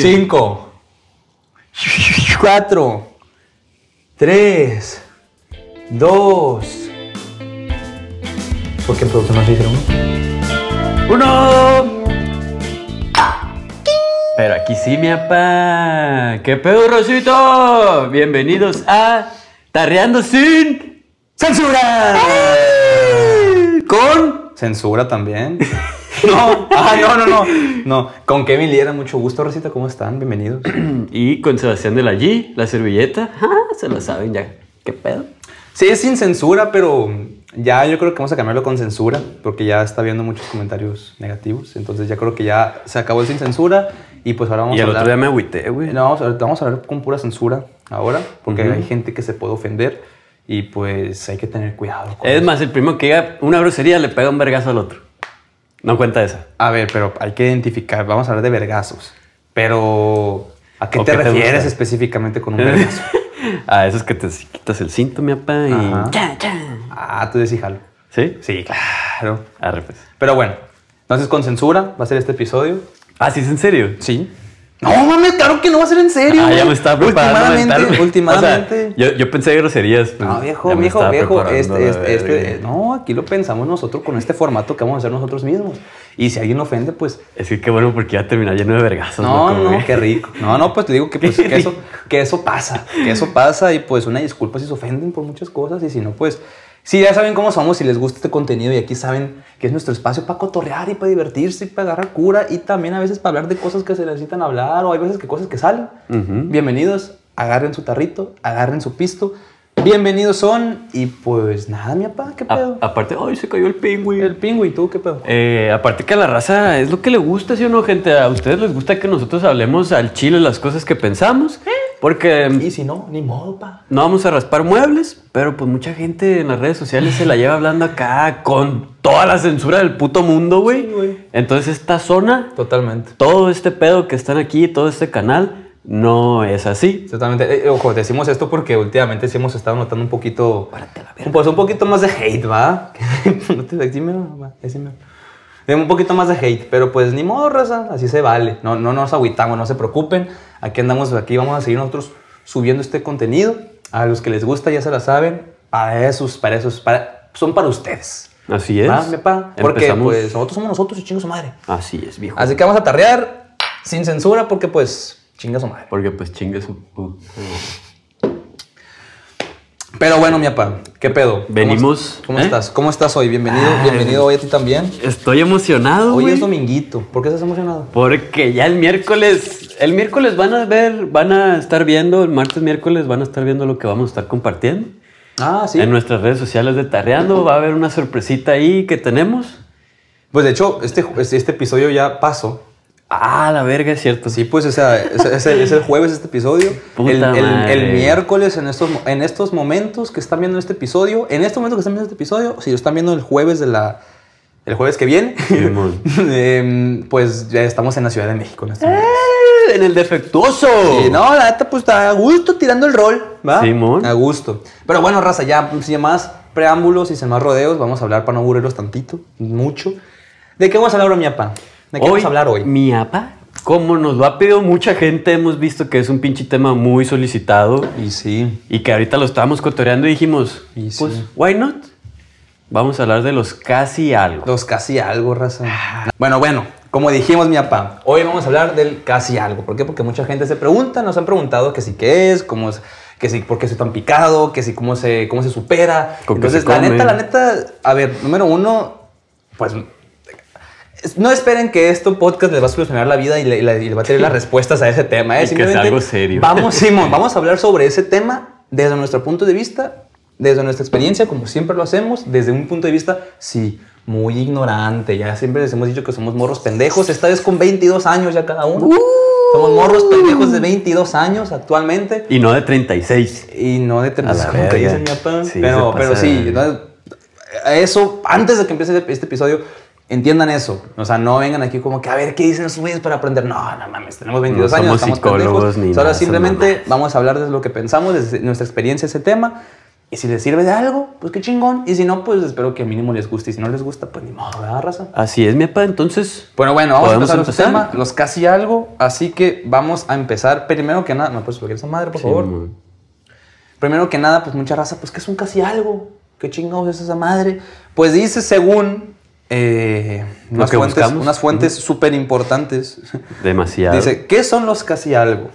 5, 4, 3, 2. ¿Por qué en producción no se hicieron uno? ¡Uno! Pero aquí sí, mi papá. ¿Qué pedo, Rosito? Bienvenidos a Tarreando sin censura. Con Censura también. No, ah, no, no, no. No, con Kevin Liera, mucho gusto, Rosita. ¿Cómo están? Bienvenidos. y con Sebastián de la G, la servilleta. Ah, se lo saben ya. ¿Qué pedo? Sí, es sin censura, pero ya yo creo que vamos a cambiarlo con censura, porque ya está viendo muchos comentarios negativos. Entonces ya creo que ya se acabó el sin censura y pues ahora vamos Y a el hablar. otro día me agüité, güey. No, vamos a, vamos a hablar con pura censura ahora, porque hay gente que se puede ofender y pues hay que tener cuidado. con Es eso. más, el primo que diga una grosería le pega un vergazo al otro. No cuenta esa. A ver, pero hay que identificar, vamos a hablar de vergazos. Pero, ¿a qué ¿O te qué refieres específicamente con un vergazo? A esos que te quitas el cinto, mi papá, y... Ah, tú decís jalo. ¿Sí? Sí, claro. Arre, pues. Pero bueno, entonces con censura va a ser este episodio. Ah, ¿sí es en serio? Sí. No, mames, claro que no va a ser en serio. Ah, ya me estaba preparando. me Últimamente, últimamente. O sea, yo, yo pensé groserías. no, viejo, ya viejo, viejo. Este, este, este- no, aquí lo pensamos nosotros con este formato que vamos a hacer nosotros mismos. Y si alguien ofende, pues Es que qué bueno porque iba a terminar lleno de vergazos. No, no, güey. qué rico. No, no, pues te digo que, pues, que, eso, que eso pasa. Que eso pasa y pues una disculpa si se ofenden por muchas cosas y si no, pues... Si ya saben cómo somos, si les gusta este contenido y aquí saben que es nuestro espacio para cotorrear y para divertirse y para agarrar cura y también a veces para hablar de cosas que se necesitan hablar o hay veces que cosas que salen. Bienvenidos, agarren su tarrito, agarren su pisto. Bienvenidos son y pues nada, mi papá, ¿qué A- pedo? aparte, ay, se cayó el pingüi. El pingüi, ¿tú qué pedo? Eh, aparte que a la raza es lo que le gusta, ¿sí o no, gente? A ustedes les gusta que nosotros hablemos al chile las cosas que pensamos. Porque Y si no, ni modo, pa. no vamos a raspar muebles, pero pues mucha gente en las redes sociales se la lleva hablando acá con toda la censura del puto mundo, güey. Sí. Entonces esta zona, Totalmente. todo este pedo que están aquí, todo este canal, no es así. Totalmente. Eh, ojo, decimos esto porque últimamente sí hemos estado notando un poquito. Pues un poquito más de hate, ¿va? no te decime, va, decime. Un poquito más de hate, pero pues ni modo, raza, así se vale. No, no nos agüitamos, no se preocupen. Aquí andamos, aquí vamos a seguir nosotros subiendo este contenido. A los que les gusta ya se la saben. Para esos, para esos, para, son para ustedes. Así es. ¿Va, mi pa? Porque Empezamos- pues nosotros somos nosotros y chingo su madre. Así es, viejo. Así que vamos a tarrear sin censura porque pues chinga su madre. Porque pues chingue su... Pero bueno, mi papá, ¿qué pedo? ¿Cómo Venimos, ¿Cómo, ¿eh? estás? ¿Cómo estás hoy? Bienvenido, Ay. bienvenido hoy a ti también. Estoy emocionado, Hoy es dominguito. ¿Por qué estás emocionado? Porque ya el miércoles, el miércoles van a ver, van a estar viendo, el martes, miércoles van a estar viendo lo que vamos a estar compartiendo. Ah, sí. En nuestras redes sociales de Tarreando va a haber una sorpresita ahí que tenemos. Pues de hecho, este, este episodio ya pasó. Ah, la verga, es cierto. Sí, pues o sea, es, es el, es el jueves este episodio. Puta el, el- madre. el miércoles, en estos, en estos momentos que están viendo este episodio, en este momento que están viendo este episodio, si lo están viendo el jueves de la... El jueves que viene, em, pues ya estamos en la Ciudad de México en este. ¡Eh! En el defectuoso. Sí, no, la neta, pues está a gusto tirando el rol, ¿va? Simón. A gusto. Pero bueno, raza, ya sin más preámbulos y sin más rodeos, vamos a hablar para no aburrirlos tantito, mucho. ¿De qué vamos a hablar mi apa? ¿De qué vamos a hablar hoy? Mi apa, como nos lo ha pedido mucha gente, hemos visto que es un pinche tema muy solicitado Y sí. y que ahorita lo estábamos cotoreando y dijimos, Y sí. pues, why not? Vamos a hablar de los casi algo. Los casi algo, raza. Bueno, bueno, como dijimos, mi apa, hoy vamos a hablar del casi algo. ¿Por qué? Porque mucha gente se pregunta, nos han preguntado que sí qué es, cómo es, que sí, por qué soy tan picado, que sí, cómo se, cómo se supera. Entonces, se la neta, la neta, a ver, número uno, pues es- no esperen que esto podcast les va a solucionar la vida y le, y le- y le va a tener las respuestas a ese tema. ¿eh? Y que Simplemente algo serio. Vamos, Simón, vamos a hablar sobre ese tema desde nuestro punto de vista, desde nuestra experiencia, como siempre lo hacemos, desde un punto de vista, sí, muy ignorante. Ya siempre les hemos dicho que somos morros pendejos, esta vez con 22 años ya cada uno. Somos morros pendejos de 22 años actualmente. Y no de 36. Y no de A la 36 como que verga. dice mi papá. Sí, pero, pero sí, entonces, eso, antes de que empiece este- este episodio, entiendan eso. O sea, no vengan aquí como que a ver qué dicen los güeyes para aprender. No, no mames, tenemos 22 No años, somos estamos psicólogos pendejos. ni Ahora nada, son simplemente vamos a hablar de lo que pensamos, desde nuestra experiencia ese tema. Y si les sirve de algo, pues qué chingón. Y si no, pues espero que mínimo les guste. Y si no les gusta, pues ni modo, ¿verdad, raza? Así es, mi papá. Entonces, Bueno, bueno, vamos a ¿Podemos empezar empezar? tema, los casi algo. Así que vamos a empezar. Primero que nada, ¿me puedes subir esa madre, por favor? Simón. Primero que nada, pues mucha raza, pues ¿qué es un casi algo? ¿Qué chingados es esa madre? Pues dice según eh, unas, que fuentes, buscamos. unas fuentes súper importantes. demasiado. Dice, ¿qué son los casi algo?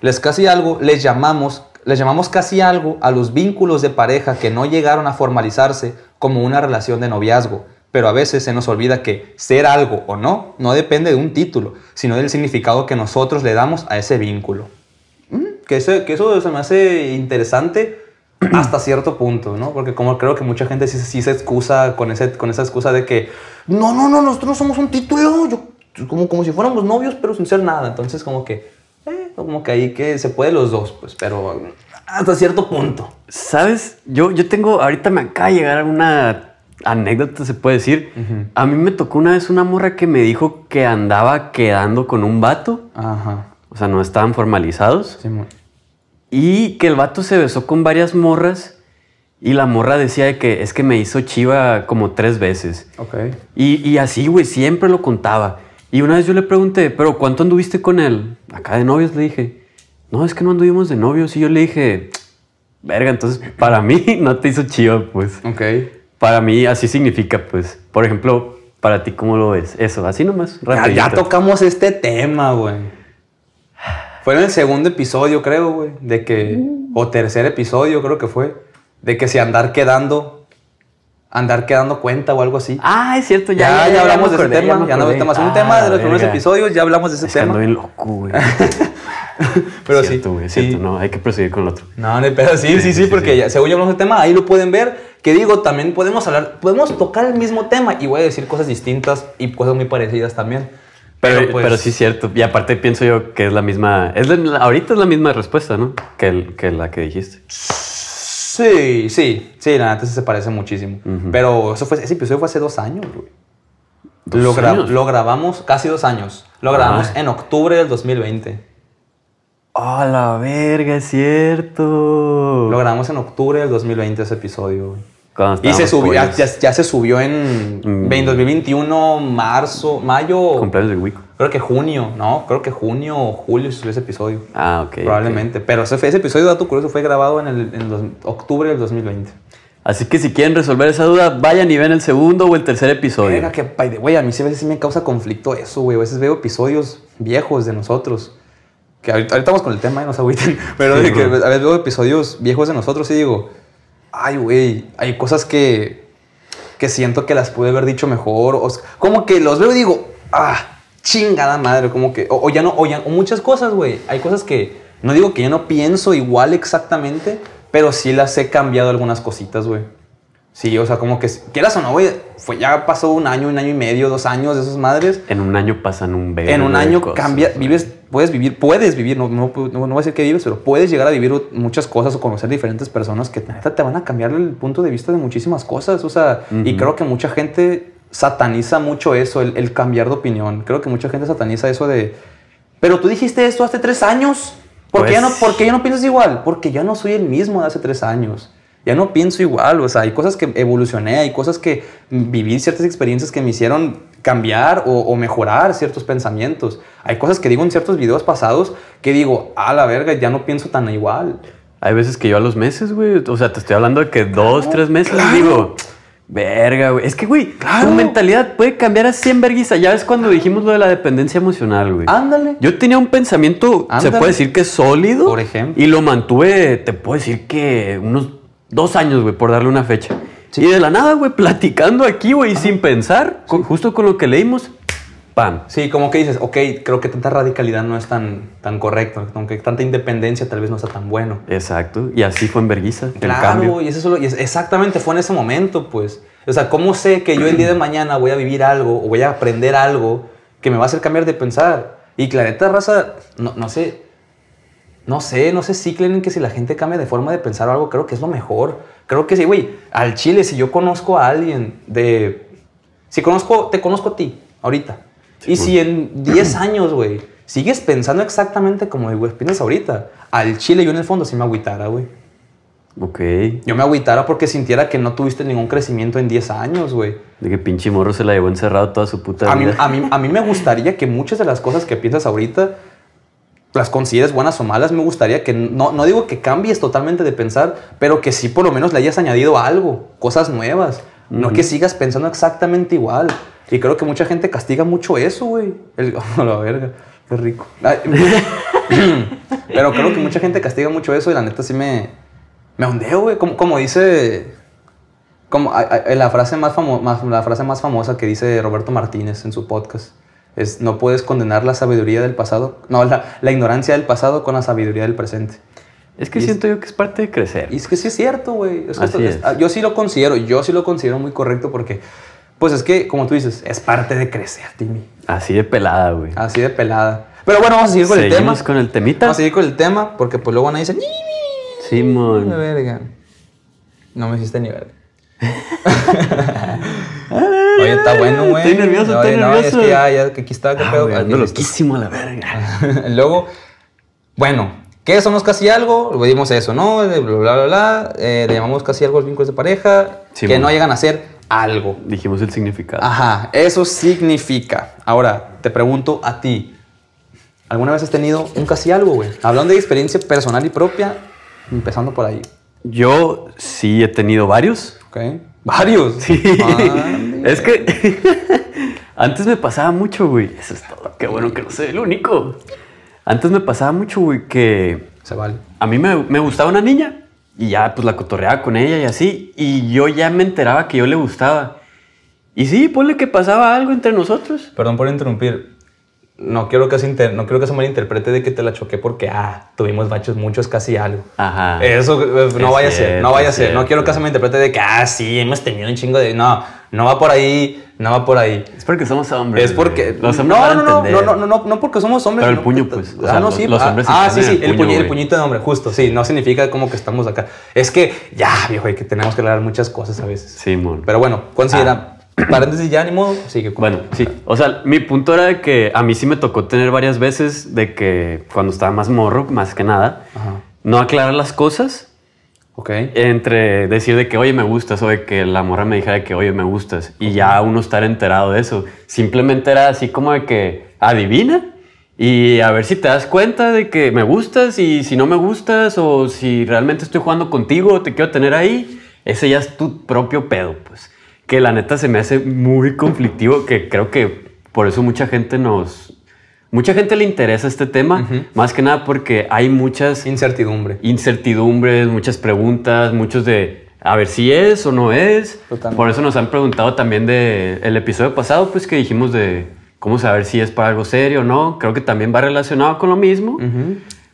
Les casi algo les llamamos, les llamamos casi algo a los vínculos de pareja que no llegaron a formalizarse como una relación de noviazgo. Pero a veces se nos olvida que ser algo o no no depende de un título, sino del significado que nosotros le damos a ese vínculo. Mm, Que eso, que eso se me hace interesante hasta cierto punto, ¿no? Porque como creo que mucha gente sí, sí se excusa con, ese, con esa excusa de que no, no, no, nosotros no somos un título, yo, como, como si fuéramos novios, pero sin ser nada. Entonces como que, eh, como que ahí que se puede los dos, pues, pero hasta cierto punto. ¿Sabes? Yo, yo tengo, ahorita me acaba de llegar una anécdota, se puede decir. A mí me tocó una vez una morra que me dijo que andaba quedando con un vato. Ajá, O sea, no estaban formalizados. Simón. Y que el vato se besó con varias morras. Y la morra decía de que es que me hizo chiva como tres veces. Ok. Y, y así, güey, siempre lo contaba. Y una vez yo le pregunté, ¿pero cuánto anduviste con él? Acá de novios le dije, no, es que no anduvimos de novios. Y yo le dije, verga, entonces para mí no te hizo chiva, pues. Ok. Para mí así significa, pues. Por ejemplo, para ti, ¿cómo lo ves? Eso, así nomás. Ya, ya tocamos este tema, güey. Fue en el segundo episodio, creo, güey. De que. O tercer episodio, creo que fue. De que si andar quedando. Andar quedando cuenta o algo así. Ah, es cierto, ya, ya, ya, hablamos me de ese acordé, tema. Ya no temas. un Ah, tema de los primeros episodios, ya hablamos de ese Es que ando tema. bien loco, güey. Pero cierto, sí. güey, sí. cierto, no, hay que proseguir con el otro. No, no, pero sí, sí, sí, sí, porque sí. ya, según ya hablamos del tema, ahí lo pueden ver. Que digo, también podemos hablar, podemos tocar el mismo tema y voy a decir cosas distintas y cosas muy parecidas también. Pero, pues, pero sí es cierto. Y aparte pienso yo que es la misma. Es la- ahorita es la misma respuesta, ¿no? Que, el- que la que dijiste. Sí, sí, sí, la neta se parece muchísimo. Pero eso fue, ese episodio fue hace dos años, güey. ¿Dos Lo, gra- años? lo grabamos casi dos años. Lo grabamos Ah. en octubre del 2020. ¡Oh, la verga! Es cierto. Lo grabamos en octubre del 2020 ese episodio, güey. Y se subió, ya, ya- ya se subió en, Mm. en 2021, marzo, mayo. Cumpleaños de Wico. Creo que junio, ¿no? Creo que junio o julio se subió ese episodio. Ah, ok. Probablemente. Pero ese, ese episodio, dato curioso, fue grabado en, el, en los- octubre del 2020. Así que si quieren resolver esa duda, vayan y ven el segundo o el tercer episodio. Verga, que, way, a mí sí a veces sí me causa conflicto eso, güey. A veces veo episodios viejos de nosotros. Que ahorita, ahorita vamos con el tema y no se agüiten. Pero Sí, que a veces veo episodios viejos de nosotros y digo, ay, güey, hay cosas que, que siento que las pude haber dicho mejor. O, como que los veo y digo, ah, chingada madre. Como que, o, o ya no, o, ya- o muchas cosas, güey. Hay cosas que, no digo que yo no pienso igual exactamente, pero sí las he cambiado algunas cositas, güey. Sí, o sea, como que quieras o no, güey, fue, ya pasó un año, un año y medio, dos años de esas madres. En un año pasan un verbo En un año cosas, cambia, güey. vives, puedes vivir, puedes vivir, no, no, no, no voy a decir que vives, pero puedes llegar a vivir muchas cosas o conocer diferentes personas que neta te van a cambiar el punto de vista de muchísimas cosas. O sea, y creo que mucha gente sataniza mucho eso, el, el cambiar de opinión. Creo que mucha gente sataniza eso de, pero tú dijiste esto hace tres años. ¿Por, qué, ya no, Pues- ¿Por qué ya no piensas igual? Porque ya no soy el mismo de hace tres años. Ya no pienso igual. O sea, hay cosas que evolucioné, hay cosas que viví, ciertas experiencias que me hicieron cambiar o, o mejorar ciertos pensamientos. Hay cosas que digo en ciertos videos pasados que digo, a la verga, ya no pienso tan igual. Hay veces que yo a los meses, güey. O sea, te estoy hablando de que dos, tres meses claro. digo. Verga, güey. Es que, güey, Claro. tu mentalidad puede cambiar a 100 verguiza. Ya ves cuando dijimos lo de la dependencia emocional, güey. Ándale. Yo tenía un pensamiento, se Ándale. puede decir que sólido. Por ejemplo. Y lo mantuve, te puedo decir que unos dos años, güey, por darle una fecha. Sí. Y de la nada, güey, platicando aquí, güey, sin pensar, con- justo con lo que leímos, pam. Sí, como que dices, ok, creo que tanta radicalidad no es tan, tan correcto, aunque tanta independencia tal vez no sea tan bueno. Exacto. Y así fue en verguiza, el Claro, cambio. y eso solo, y es- exactamente fue en ese momento, pues. O sea, ¿cómo sé que yo el día de mañana voy a vivir algo o voy a aprender algo que me va a hacer cambiar de pensar? Y clareta, raza, no, no sé, no sé, no sé si creen que si la gente cambia de forma de pensar o algo, creo que es lo mejor. Creo que sí, güey, al chile, si yo conozco a alguien de... Si conozco, te conozco a ti, ahorita. y si en 10 años, güey, sigues pensando exactamente como, güey, piensas ahorita, al chile yo en el fondo sí me agüitara, güey. Ok. Yo me agüitara porque sintiera que no tuviste ningún crecimiento en 10 años, güey. De que pinche morro se la llevó encerrado toda su puta A mí, vida. a, mí, a mí me gustaría que muchas de las cosas que piensas ahorita las consideres buenas o malas. Me gustaría que, no, no digo que cambies totalmente de pensar, pero que sí por lo menos le hayas añadido algo, cosas nuevas. No que sigas pensando exactamente igual. Y creo que mucha gente castiga mucho eso, güey. Oh, la verga, qué rico. Ay, pero creo que mucha gente castiga mucho eso y la neta sí me, me ondeo, güey. Como, como dice como a- a- la frase más, famo- más- la frase más famosa que dice Roberto Martínez en su podcast es no puedes condenar la sabiduría del pasado, no, la, la ignorancia del pasado con la sabiduría del presente. Es que Y- siento yo que es parte de crecer. Y es que sí es cierto, güey. Yo sí lo considero, yo sí lo considero muy correcto porque, pues es que, como tú dices, es parte de crecer, Timmy. Así de pelada, güey. Así de pelada. Pero bueno, vamos a seguir con el tema. Seguimos con el temita. Vamos a seguir con el tema porque pues luego van a decir, "Ni, ni, Simón. verga. No me hiciste ni verga. Oye, está bueno, güey. Estoy nervioso, Oye, estoy no, nervioso. Es que ya, ya, aquí está, qué Ah, pedo. ando loquísimo a la verga. Luego, bueno, ¿qué somos casi algo? Lo dimos eso, ¿no? Bla, bla, bla, bla. Eh, le llamamos casi algo los vínculos de pareja Sí, que no llegan a ser algo. Dijimos el significado. Ajá, eso significa. Ahora, te pregunto a ti, ¿alguna vez has tenido un casi algo, güey? Hablando de experiencia personal y propia, empezando por ahí, Yo sí he tenido varios. ¿ok? Varios. Sí. Ande. es que antes me pasaba mucho, güey. Eso es todo. Qué bueno que no soy el único. Antes me pasaba mucho, güey, que Se vale. a mí me, me gustaba una niña y ya pues la cotorreaba con ella y así. Y yo ya me enteraba que yo le gustaba. Y sí, ponle que pasaba algo entre nosotros. Perdón por interrumpir. No quiero que se, inter- no quiero que se malinterprete de que te la choqué porque, ah, tuvimos baches muchos, casi algo. Ajá. Eso eh, no Es vaya a ser, no vaya a ser. No quiero que se me interprete de que, ah, sí, hemos tenido un chingo de... No, no va por ahí, no va por ahí. Es porque somos hombres. Es porque... Los hombres no, no, no, no, no, no, no, no porque somos hombres. Pero el puño, pues, o Ah, sea, no, los- sí. los ah, hombres Ah, sí, sí, el puño, el puñito de hombre, justo, sí. No significa como que estamos acá. Es que, ya, viejo, que tenemos que hablar muchas cosas a veces. Simón. Pero bueno, considera... Paréntesis ya, ni modo, sigue. con- Bueno, sí. O sea, mi punto era de que a mí sí me tocó tener varias veces de que cuando estaba más morro, más que nada, Ajá. no aclarar las cosas Ok. entre decir de que, oye, me gustas, o de que la morra me dijera de que, oye, me gustas, y ya uno estar enterado de eso. Simplemente era así como de que adivina y a ver si te das cuenta de que me gustas y si no me gustas o si realmente estoy jugando contigo o te quiero tener ahí, ese ya es tu propio pedo, pues. Que la neta se me hace muy conflictivo, que creo que por eso mucha gente nos... Mucha gente le interesa este tema, más que nada porque hay muchas Incertidumbre. incertidumbres, muchas preguntas, muchos de a ver si es o no es. Totalmente. Por eso nos han preguntado también de el episodio pasado, pues que dijimos de cómo saber si es para algo serio o no. Creo que también va relacionado con lo mismo.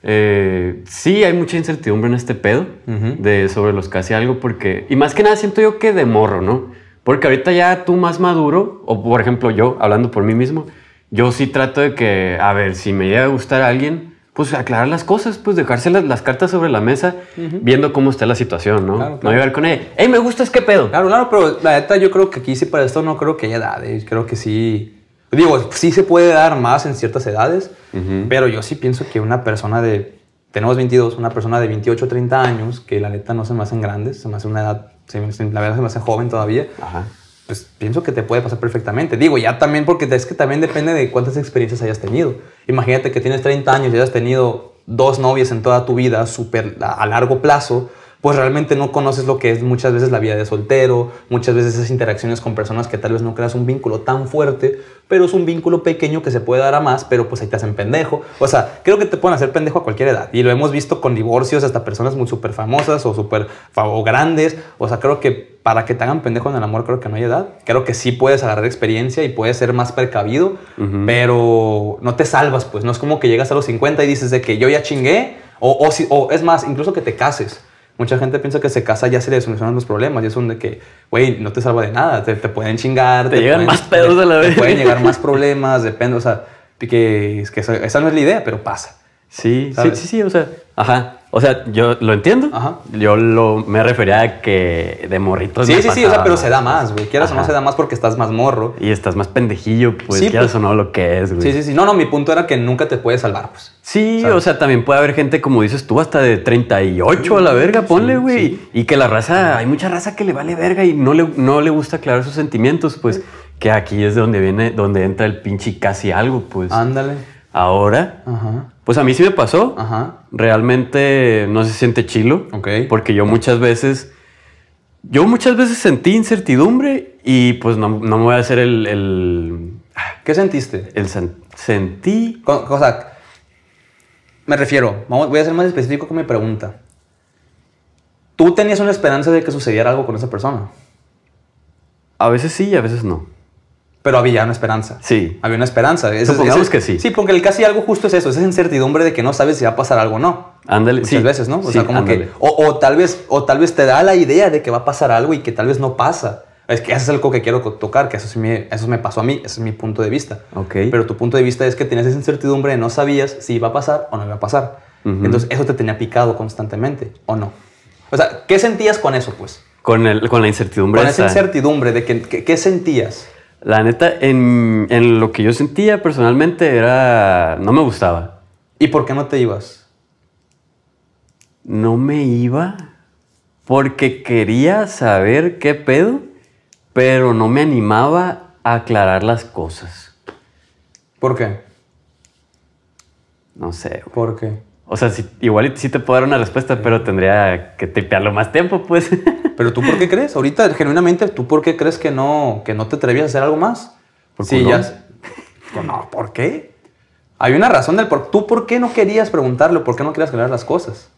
Eh, sí, hay mucha incertidumbre en este pedo de sobre los casi algo, porque y más que nada siento yo que de morro, ¿no? Porque ahorita ya tú más maduro, o por ejemplo yo, hablando por mí mismo, yo sí trato de que, a ver, si me llega a gustar a alguien, pues aclarar las cosas, pues dejarse las, las cartas sobre la mesa, viendo cómo está la situación, ¿no? Claro, No claro. llegar con ella, hey, me gustas, ¿qué pedo? Claro, claro, pero la neta yo creo que aquí sí para esto no creo que haya edades. Creo que sí. Digo, sí se puede dar más en ciertas edades, pero yo sí pienso que una persona de. Tenemos 22, una persona de 28, 30 años, que la neta no se me hacen grandes, se me hace una edad. La verdad se me hace joven todavía. Ajá. Pues pienso que te puede pasar perfectamente. Digo, ya también, porque es que también depende de cuántas experiencias hayas tenido. Imagínate que tienes 30 años y hayas tenido dos novias en toda tu vida, súper a largo plazo, pues realmente no conoces lo que es muchas veces la vida de soltero, muchas veces esas interacciones con personas que tal vez no creas un vínculo tan fuerte, pero es un vínculo pequeño que se puede dar a más, pero pues ahí te hacen pendejo. O sea, creo que te pueden hacer pendejo a cualquier edad. Y lo hemos visto con divorcios, hasta personas muy súper famosas o súper o grandes. O sea, creo que para que te hagan pendejo en el amor, creo que no hay edad. Creo que sí puedes agarrar experiencia y puedes ser más precavido, pero no te salvas, pues. No es como que llegas a los 50 y dices de que yo ya chingué, o, o, si- o es más, incluso que te cases. Mucha gente piensa que se casa ya se le solucionan los problemas y es un de que, güey, no te salva de nada, te, te pueden chingar. Te llegan pueden- más pedos a la te vez. pueden llegar más problemas, depende, o sea, que, es que esa, esa no es la idea, pero pasa. Sí, sí, sí, o sea, ajá. O sea, yo lo entiendo. Ajá. Yo lo, me refería a que de morritos. Sí, sí, sí, o sea, pero se da más, güey. Quieras o no se da más porque estás más morro. Y estás más pendejillo, pues, Sí, quieras pues. o no lo que es, güey. Sí, sí, sí. No, no, mi punto era que nunca te puedes salvar, pues. Sí, ¿Sabes? o sea, también puede haber gente, como dices tú, hasta de 38 a la verga, ponle, Sí, güey. sí. Y que la raza, hay mucha raza que le vale verga y no le, no le gusta aclarar sus sentimientos, pues, que aquí es de donde viene, donde entra el pinche casi algo, pues. Ándale. Ahora, Ajá. pues a mí sí me pasó. Ajá. Realmente no se siente chilo. Ok. Porque yo muchas veces, yo muchas veces sentí incertidumbre y pues no, no me voy a hacer el, el, ¿Qué sentiste? el sen- sentí Co- O sea, me refiero, vamos, voy a ser más específico con mi pregunta. ¿Tú tenías una esperanza de que sucediera algo con esa persona? A veces sí y a veces no. Pero había una esperanza. Sí. Había una esperanza. Ese- Supongamos que sí. Sí, porque el casi algo justo es eso, esa incertidumbre de que no sabes si va a pasar algo o no. Ándale, Muchas sí. veces, ¿no? O Sí, sea, como ándale. que. O, o tal vez, o tal vez te da la idea de que va a pasar algo y que tal vez no pasa. Es que eso es algo que quiero tocar, que eso, sí me, eso me pasó a mí, ese es mi punto de vista. Ok. Pero tu punto de vista es que tenías esa incertidumbre de no sabías si iba a pasar o no iba a pasar. Ujú. Entonces, eso te tenía picado constantemente, ¿o no? O sea, ¿qué sentías con eso, pues? Con, el, con la incertidumbre. Con esa esa. incertidumbre de que, que- ¿qué sentías? La neta, en, en lo que yo sentía personalmente era... No me gustaba. ¿Y por qué no te ibas? No me iba porque quería saber qué pedo, pero no me animaba a aclarar las cosas. ¿Por qué? No sé. güey. ¿Por qué? O sea, igual sí te puedo dar una respuesta, pero tendría que tripearlo más tiempo, pues. Pero tú por qué crees? Ahorita, genuinamente, ¿tú por qué crees que no, que no te atrevías a hacer algo más? Por sí, ya. No, ¿por qué? Hay una razón del por ¿Tú por qué no querías preguntarlo? ¿Por qué no querías aclarar las cosas?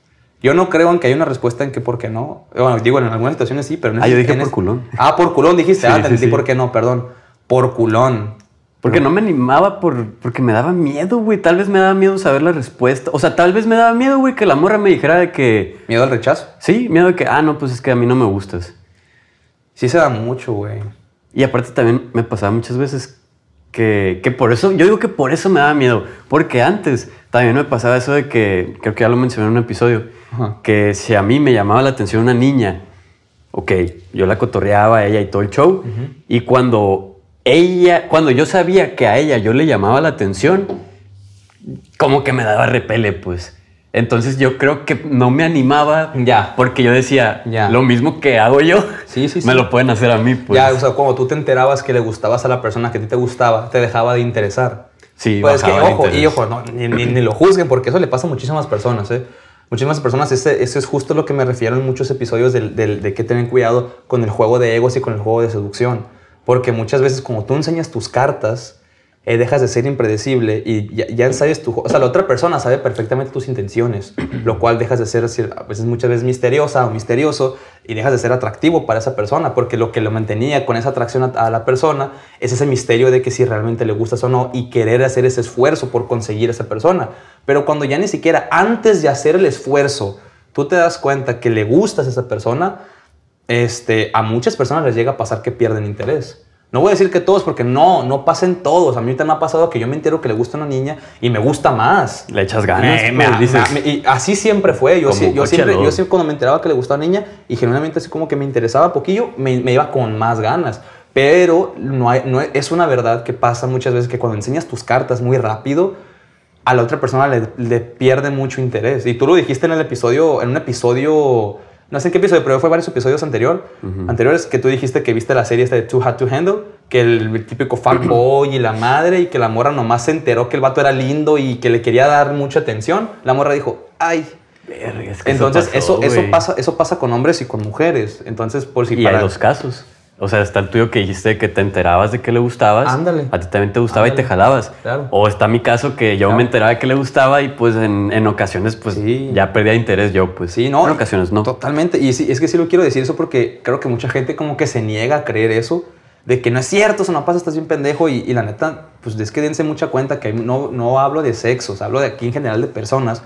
Yo no creo en que hay una respuesta en que por qué no. Bueno, digo, en algunas situaciones sí, pero en Ah, yo dije por culón. Ah, por culón dijiste. Sí, ah, sí, entendí sí. por qué no, perdón. Por culón. Porque no me animaba por, porque me daba miedo, güey. Tal vez me daba miedo saber la respuesta. O sea, tal vez me daba miedo, güey, que la morra me dijera de que... Miedo al rechazo. Sí, miedo de que, ah, no, pues es que a mí no me gustas. Sí se da mucho, güey. Y aparte también me pasaba muchas veces que, que por eso, yo digo que por eso me daba miedo. Porque antes también me pasaba eso de que, creo que ya lo mencioné en un episodio, Ajá. que si a mí me llamaba la atención una niña, ok, yo la cotorreaba a ella y todo el show. Y cuando ella, cuando yo sabía que a ella yo le llamaba la atención, como que me daba repele, pues. Entonces yo creo que no me animaba Ya. porque yo decía, Ya. lo mismo que hago yo, Sí, sí, me sí. lo pueden hacer a mí, pues. Ya, o sea, cuando tú te enterabas que le gustabas a la persona que a ti te gustaba, te dejaba de interesar. Sí, Pues es que, ojo, y ojo, no, ni, ni- ni lo juzguen, porque eso le pasa a muchísimas personas, ¿eh? Muchísimas personas, ese, ese es justo lo que me refiero en muchos episodios del, del- de que tener cuidado con el juego de egos y con el juego de seducción. Porque muchas veces, como tú enseñas tus cartas, eh, dejas de ser impredecible y ya, ya ensayas tu. O sea, la otra persona sabe perfectamente tus intenciones, lo cual dejas de ser a veces, muchas veces misteriosa o misterioso y dejas de ser atractivo para esa persona, porque lo que lo mantenía con esa atracción a, a la persona es ese misterio de que si realmente le gustas o no y querer hacer ese esfuerzo por conseguir a esa persona. Pero cuando ya ni siquiera antes de hacer el esfuerzo, tú te das cuenta que le gustas a esa persona, este, a muchas personas les llega a pasar que pierden interés. No voy a decir que todos, porque no, no pasen todos. A mí ahorita me ha pasado que yo me entero que le gusta una niña y me gusta más. Le echas ganas, Me- pues, me- y así siempre fue. Yo, sí- yo siempre, yo siempre cuando me enteraba que le gustaba una niña y genuinamente así como que me interesaba poquillo, me, me iba con más ganas. Pero no hay, no hay- es una verdad que pasa muchas veces que cuando enseñas tus cartas muy rápido, a la otra persona le, le pierde mucho interés. Y tú lo dijiste en el episodio, en un episodio, no sé en qué episodio, pero fue varios episodios anterior, anteriores que tú dijiste que viste la serie esta de Too Hot to Handle, que el típico fuckboy y la madre y que la morra nomás se enteró que el vato era lindo y que le quería dar mucha atención. La morra dijo, ay. "Verga, es que Entonces pasó, eso, eso, güey". pasa, eso pasa con hombres y con mujeres. Entonces, por si Y para... hay dos casos. O sea, está el tuyo que dijiste que te enterabas de que le gustabas. Ándale. A ti también te gustaba y te jalabas. Claro. O está mi caso que yo Claro. me enteraba que le gustaba y pues en, en ocasiones pues Sí. ya perdía interés yo pues. Sí, no. En ocasiones no. Totalmente. Y sí, es que sí lo quiero decir eso porque creo que mucha gente como que se niega a creer eso. De que no es cierto, eso no pasa, estás bien pendejo. Y, y la neta, pues es que dense mucha cuenta que no, no hablo de sexos, hablo de aquí en general de personas.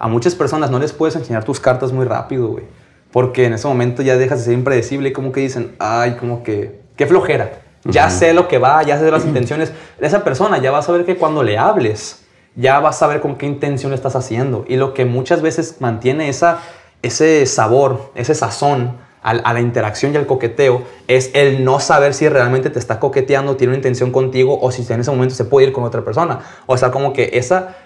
A muchas personas no les puedes enseñar tus cartas muy rápido, güey. Porque en ese momento ya dejas de ser impredecible y como que dicen, ay, como que, qué flojera. Ya sé lo que va, ya sé las intenciones de esa persona. Ya vas a ver que cuando le hables, ya vas a ver con qué intención lo estás haciendo. Y lo que muchas veces mantiene esa, ese sabor, ese sazón a, a la interacción y al coqueteo es el no saber si realmente te está coqueteando, tiene una intención contigo o si en ese momento se puede ir con otra persona. O sea, como que esa,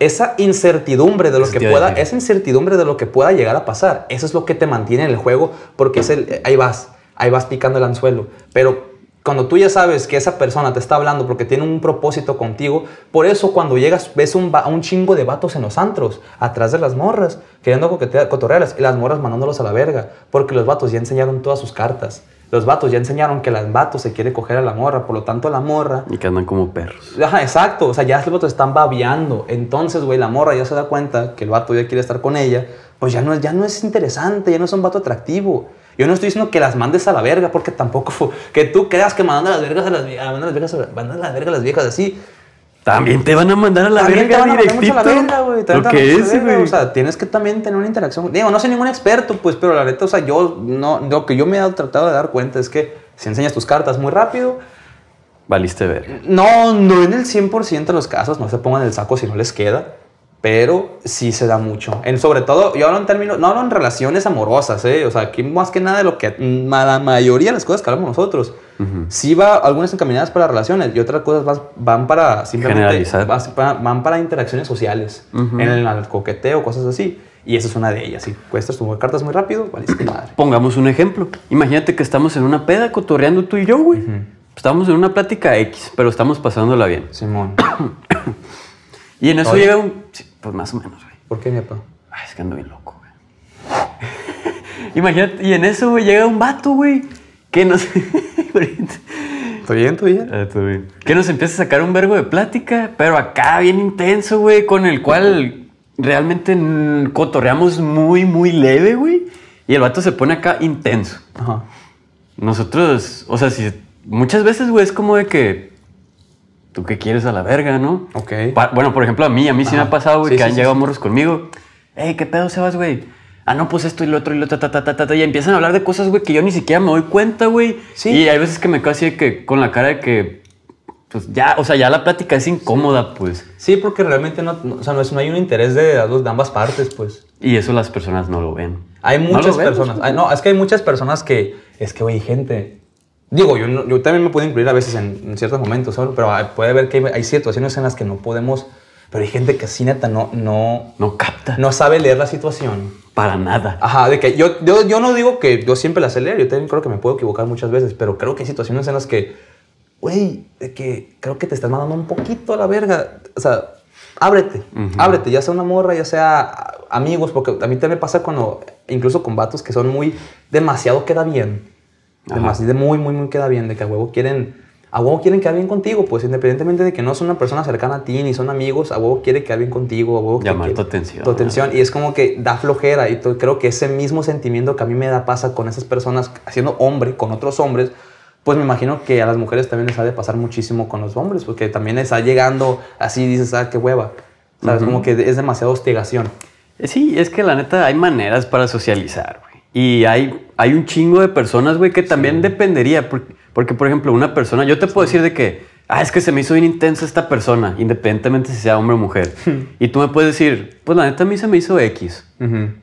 esa incertidumbre de lo que pueda, esa incertidumbre de lo que pueda llegar a pasar, eso es lo que te mantiene en el juego porque es el, ahí vas, ahí vas picando el anzuelo. Pero cuando tú ya sabes que esa persona te está hablando porque tiene un propósito contigo, por eso cuando llegas ves un, un chingo de vatos en los antros, atrás de las morras, queriendo coquetear, cotorrearlas, y las morras mandándolos a la verga, porque los vatos ya enseñaron todas sus cartas. Los vatos ya enseñaron que el vato se quiere coger a la morra, por lo tanto la morra Y que andan como perros. Ajá, exacto. O sea, ya los vatos están babeando. Entonces, güey, la morra ya se da cuenta que el vato ya quiere estar con ella. Pues ya no, es- ya no es interesante, ya no es un vato atractivo. Yo no estoy diciendo que las mandes a la verga, porque tampoco que tú creas que mandando a las vergas a las a las vergas a las, mandando a la verga a las viejas así. También te van a mandar a la también te verga van a mandar mucho directito. a la verga, güey. También Lo te van a que mandar es, güey. O sea, tienes que también tener una interacción. Digo, no soy ningún experto, pues, pero la neta, o sea, yo no, lo que yo me he tratado de dar cuenta es que si enseñas tus cartas muy rápido, Valiste ver. no, no en el 100% de los casos, no se pongan el saco si no les queda, pero sí se da mucho. En, sobre todo, yo hablo en términos, no hablo en relaciones amorosas, ¿eh? O sea, aquí más que nada de lo que la mayoría de las cosas que hablamos nosotros, sí va algunas encaminadas para relaciones y otras cosas van para simplemente Generalizar. van para interacciones sociales, en el, coqueteo, cosas así. Y esa es una de ellas. Si cuestas tu cartas muy rápido, valiste madre. Pongamos un ejemplo. Imagínate que estamos en una peda cotorreando tú y yo, güey. Estamos en una plática X, pero estamos pasándola bien. Simón, Y en eso Oye. llega un... pues más o menos, güey. ¿por qué, mi papá? Ay, es que ando bien loco, güey. Imagínate, y en eso, güey, llega un vato, güey, que nos... ¿Estoy bien, estoy bien? Ah, todo bien. Que nos empieza a sacar un vergo de plática, pero acá bien intenso, güey, con el cual realmente cotorreamos muy, muy leve, güey. Y el vato se pone acá intenso. Ajá. Nosotros, o sea, si muchas veces, güey, es como de que tú qué quieres a la verga, ¿no? Ok. Pa- bueno, por ejemplo, a mí, a mí sí me ha pasado, güey, Sí, que sí, han sí, llegado morros conmigo. Ey, ¿qué pedo, Sebas, güey? Ah, no, pues esto y lo otro y lo ta, ta, ta, ta, ta, ta, y empiezan a hablar de cosas, güey, que yo ni siquiera me doy cuenta, güey. Sí. Y hay veces que me quedo así de que con la cara de que, pues ya, o sea, ya la plática es incómoda, pues. Sí, porque realmente no, no- o sea, no, es, no hay un interés de, de ambas partes, pues. Y eso las personas no lo ven. Hay muchas personas. no, es que hay muchas personas que. Es que, güey, gente. Digo, yo, no- yo también me puedo incluir a veces en, en ciertos momentos, ¿sabes? pero puede ver que hay, hay situaciones en las que no podemos. Pero hay gente que sí, neta, no, no, No capta. no sabe leer la situación. Para nada. Ajá, de que yo, yo, yo no digo que yo siempre la sé leer, yo también creo que me puedo equivocar muchas veces, pero creo que hay situaciones en las que, güey, de que creo que te estás mandando un poquito a la verga. O sea, ábrete, Ujú. ábrete, ya sea una morra, ya sea amigos, porque a mí también me pasa cuando, incluso con vatos que son muy, demasiado queda bien. Ajá. Demasiado, muy, muy, muy queda bien, de que a huevo quieren, a huevo quieren quedar bien contigo, pues independientemente de que no son una persona cercana a ti, ni son amigos, a huevo quiere quedar bien contigo, a huevo que Llamar quiere- tu atención. Tu atención, y es como que da flojera, y to- creo que ese mismo sentimiento que a mí me da pasa con esas personas, haciendo hombre con otros hombres, pues me imagino que a las mujeres también les ha de pasar muchísimo con los hombres, porque también está llegando así, dices, ah, qué hueva. ¿Sabes? Ujú. Como que es demasiada hostigación. Sí, es que la neta hay maneras para socializar. Y hay, hay un chingo de personas, güey, que también dependería. Porque, porque, por ejemplo, una persona, yo te puedo decir de que, ah, es que se me hizo bien intensa esta persona, independientemente si sea hombre o mujer. y tú me puedes decir, pues la neta a mí se me hizo X.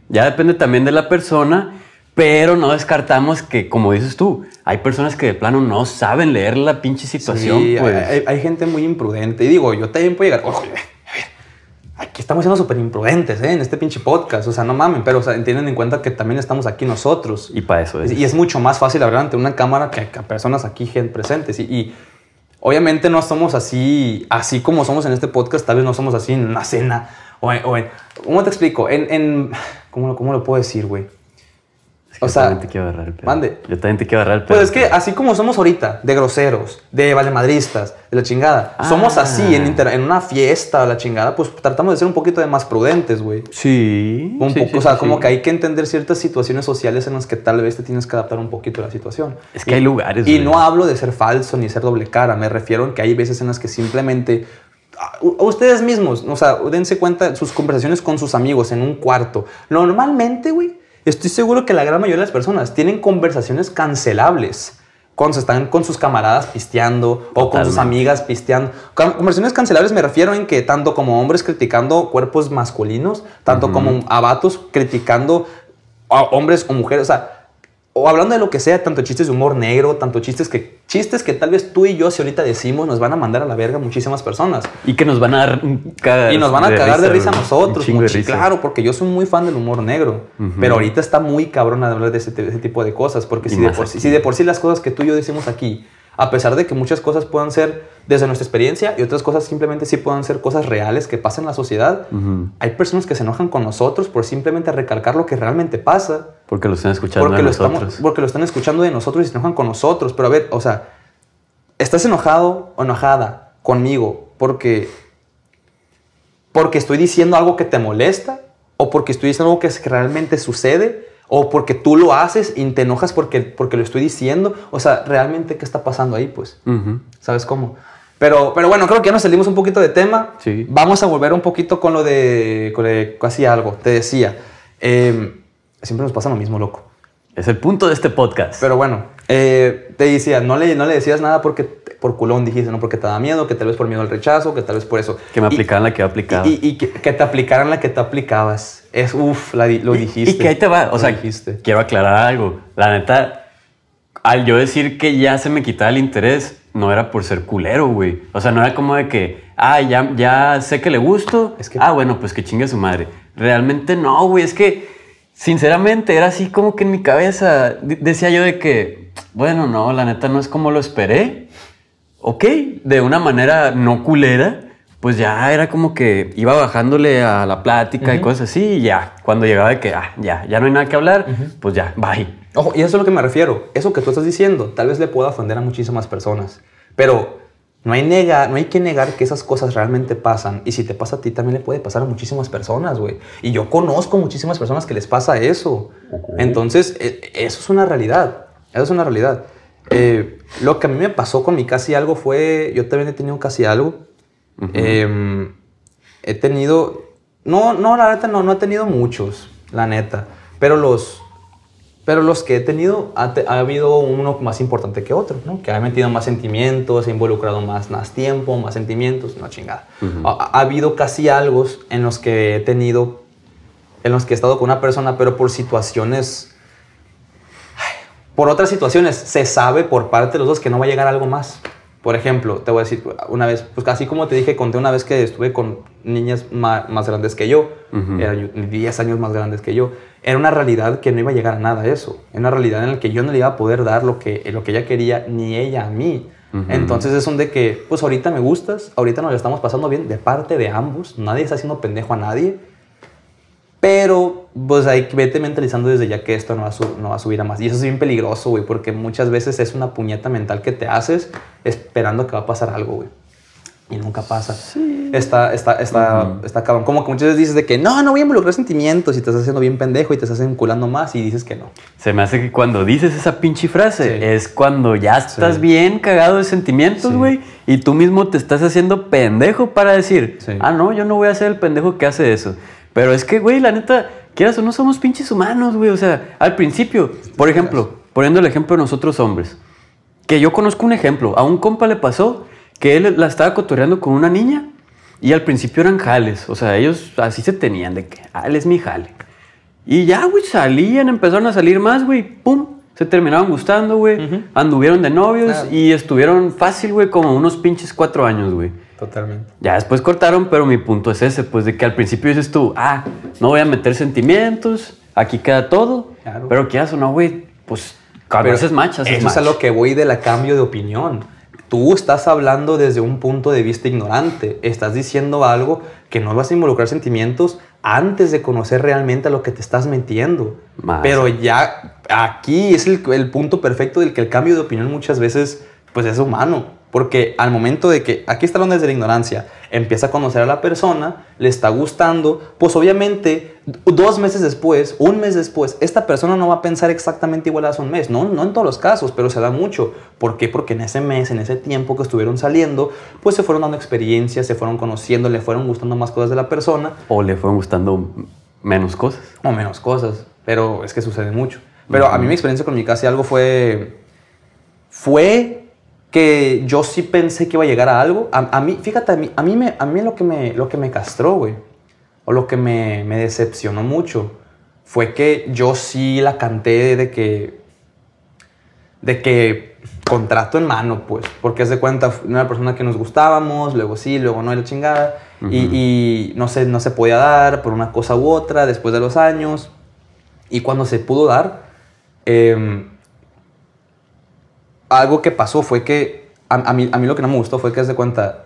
Ya depende también de la persona, pero no descartamos que, como dices tú, hay personas que de plano no saben leer la pinche situación, Sí, pues. hay, hay- hay gente muy imprudente. Y digo, yo también puedo llegar. Ojo, aquí estamos siendo súper imprudentes, ¿eh? En este pinche podcast. O sea, no mamen, pero o sea, tienen en cuenta que también estamos aquí nosotros. Y para eso es. Y es mucho más fácil hablar ante una cámara que a personas aquí presentes. Y, y obviamente no somos así, así como somos en este podcast, tal vez no somos así en una cena. O en, o en- ¿Cómo te explico? En, en ¿cómo, ¿Cómo lo puedo decir, güey? Es que o yo sea, también te quiero agarrar el pedo. mande. Yo también te quiero agarrar el pedo. Pues es que así como somos ahorita, de groseros, de valemadristas, de la chingada, somos Ah. así en, inter- en una fiesta, la chingada, pues tratamos de ser un poquito de más prudentes, güey. Sí. Un sí, poco, sí, o sea, sí, como que hay que entender ciertas situaciones sociales en las que tal vez te tienes que adaptar un poquito a la situación. Es que hay lugares, Y güey. no hablo de ser falso ni ser doble cara, me refiero en que hay veces en las que simplemente a- u- ustedes mismos, o sea, dense cuenta sus conversaciones con sus amigos en un cuarto. Normalmente, güey, estoy seguro que la gran mayoría de las personas tienen conversaciones cancelables. cuando están con sus camaradas pisteando o con sus amigas pisteando. Con- Conversaciones cancelables me refiero en que tanto como hombres criticando cuerpos masculinos, tanto como a vatos criticando a hombres o mujeres, o sea, o hablando de lo que sea, tanto chistes de humor negro, tanto chistes que chistes que tal vez tú y yo si ahorita decimos nos van a mandar a la verga muchísimas personas. Y que nos van a dar caga- Y nos van a cagar de risa a nosotros. De risa. Claro, porque yo soy muy fan del humor negro. Pero ahorita está muy cabrón hablar de ese, de ese tipo de cosas. Porque Y si de, por, aquí. si de por sí las cosas que tú y yo decimos aquí, a pesar de que muchas cosas puedan ser desde nuestra experiencia y otras cosas simplemente sí puedan ser cosas reales que pasan en la sociedad, hay personas que se enojan con nosotros por simplemente recalcar lo que realmente pasa. Porque lo están escuchando Porque de lo, nosotros. estamos, porque lo están escuchando de nosotros y se enojan con nosotros. Pero a ver, o sea, ¿estás enojado o enojada conmigo porque, porque estoy diciendo algo que te molesta? ¿O porque estoy diciendo algo que realmente sucede? ¿O porque tú lo haces y te enojas porque, porque lo estoy diciendo? O sea, ¿realmente qué está pasando ahí? Pues. ¿sabes cómo? Pero, pero bueno, creo que ya nos salimos un poquito de tema. Sí. Vamos a volver un poquito con lo de, con lo de casi algo. Te decía, eh, siempre nos pasa lo mismo, loco. Es el punto de este podcast. Pero bueno, eh, te decía, no le, no le decías nada porque por culón dijiste, no porque te da miedo, que tal vez por miedo al rechazo, que tal vez por eso. que me Y- aplicaran la que aplicaba. Y, y que, que te aplicaran la que te aplicabas. Es, uff, lo dijiste. Y que ahí te va. O sea, dijiste. quiero aclarar algo. La neta, al yo decir que ya se me quitaba el interés, no era por ser culero, güey. O sea, no era como de que, ah, ya, ya sé que le gusto. Es que- ah, bueno, pues que chingue su madre. Realmente no, güey. Es que, sinceramente, era así como que en mi cabeza de- decía yo de que, bueno, no, la neta no es como lo esperé. Ok, de una manera no culera, pues ya era como que iba bajándole a la plática y cosas así, y ya, cuando llegaba de que, ah, ya, ya no hay nada que hablar, pues ya, bye. Ojo, y eso es a lo que me refiero. Eso que tú estás diciendo, tal vez le pueda ofender a muchísimas personas. Pero no hay, nega, no hay que negar que esas cosas realmente pasan. Y si te pasa a ti, también le puede pasar a muchísimas personas, güey. Y yo conozco muchísimas personas que les pasa eso. Entonces, e- eso es una realidad. Eso es una realidad. Eh, lo que a mí me pasó con mi casi algo fue, yo también he tenido casi algo. Eh, he tenido, no, no, la neta no, no he tenido muchos, la neta. Pero los, pero los que he tenido, ha, te- ha habido uno más importante que otro, ¿no? Que ha metido más sentimientos, ha involucrado más, más tiempo, más sentimientos, no chingada. ha, ha habido casi algo en los que he tenido, en los que he estado con una persona, pero por situaciones, por otras situaciones, se sabe por parte de los dos que no va a llegar algo más. Por ejemplo, te voy a decir, una vez, pues así como te dije, conté una vez que estuve con niñas más, grandes que yo, Ujú. eran 10 años más grandes que yo. Era una realidad que no iba a llegar a nada eso. Era una realidad en la que yo no le iba a poder dar lo que, lo que ella quería, ni ella a mí. Entonces es un de que, pues ahorita me gustas, ahorita nos la estamos pasando bien de parte de ambos, nadie está haciendo pendejo a nadie. Pero, pues ahí vete mentalizando desde ya que esto no va, a su- no va a subir a más. Y eso es bien peligroso, güey, porque muchas veces es una puñeta mental que te haces esperando que va a pasar algo, güey. Y nunca pasa. Está, está, está, está cabrón. Como que muchas veces dices de que no, no voy a involucrar sentimientos y te estás haciendo bien pendejo y te estás enculando más y dices que no. Se me hace que cuando dices esa pinche frase Sí. es cuando ya estás Sí. bien cagado de sentimientos, Sí. güey, y tú mismo te estás haciendo pendejo para decir, Sí. ah, no, yo no voy a ser el pendejo que hace eso. Pero es que, güey, la neta, quieras o no somos pinches humanos, güey. O sea, al principio, por ejemplo, poniendo el ejemplo de nosotros hombres, que yo conozco un ejemplo, a un compa le pasó que él la estaba cotorreando con una niña y al principio eran jales, o sea, ellos así se tenían de que, ah, él es mi jale. Y ya, güey, salían, empezaron a salir más, güey, pum, se terminaban gustando, güey, anduvieron de novios Claro. y estuvieron fácil, güey, como unos pinches cuatro años, güey. Totalmente. Ya después cortaron, pero mi punto es ese, pues de que al principio dices tú, ah, no voy a meter sentimientos, aquí queda todo, Claro. pero quieras o no, güey, pues cuando haces match, haces Eso match. es a lo que voy de la cambio de opinión. Tú estás hablando desde un punto de vista ignorante. Estás diciendo algo que no vas a involucrar sentimientos antes de conocer realmente a lo que te estás metiendo. Más. Pero ya aquí es el, el punto perfecto del que el cambio de opinión muchas veces pues es humano. Porque al momento de que, aquí está hablando desde la ignorancia, empieza a conocer a la persona, le está gustando, pues obviamente dos meses después, un mes después, esta persona no va a pensar exactamente igual hace un mes. No, no en todos los casos, pero se da mucho. ¿Por qué? Porque en ese mes, en ese tiempo que estuvieron saliendo, pues se fueron dando experiencias, se fueron conociendo, le fueron gustando más cosas de la persona O le fueron gustando menos cosas. o menos cosas, pero es que sucede mucho. Pero a mí mi experiencia con mi casi algo fue fue que yo sí pensé que iba a llegar a algo. A, a mí, fíjate, a mí, a mí, me, a mí lo, que me, lo que me castró, güey, o lo que me, me decepcionó mucho, fue que yo sí la canté de que, de que contrato en mano, pues, porque es de cuenta, una persona que nos gustábamos, luego sí, luego no, era chingada, y, y no, se, no se podía dar por una cosa u otra después de los años, y cuando se pudo dar, em, algo que pasó fue que a, a mí, a mí lo que no me gustó fue que, es de cuenta,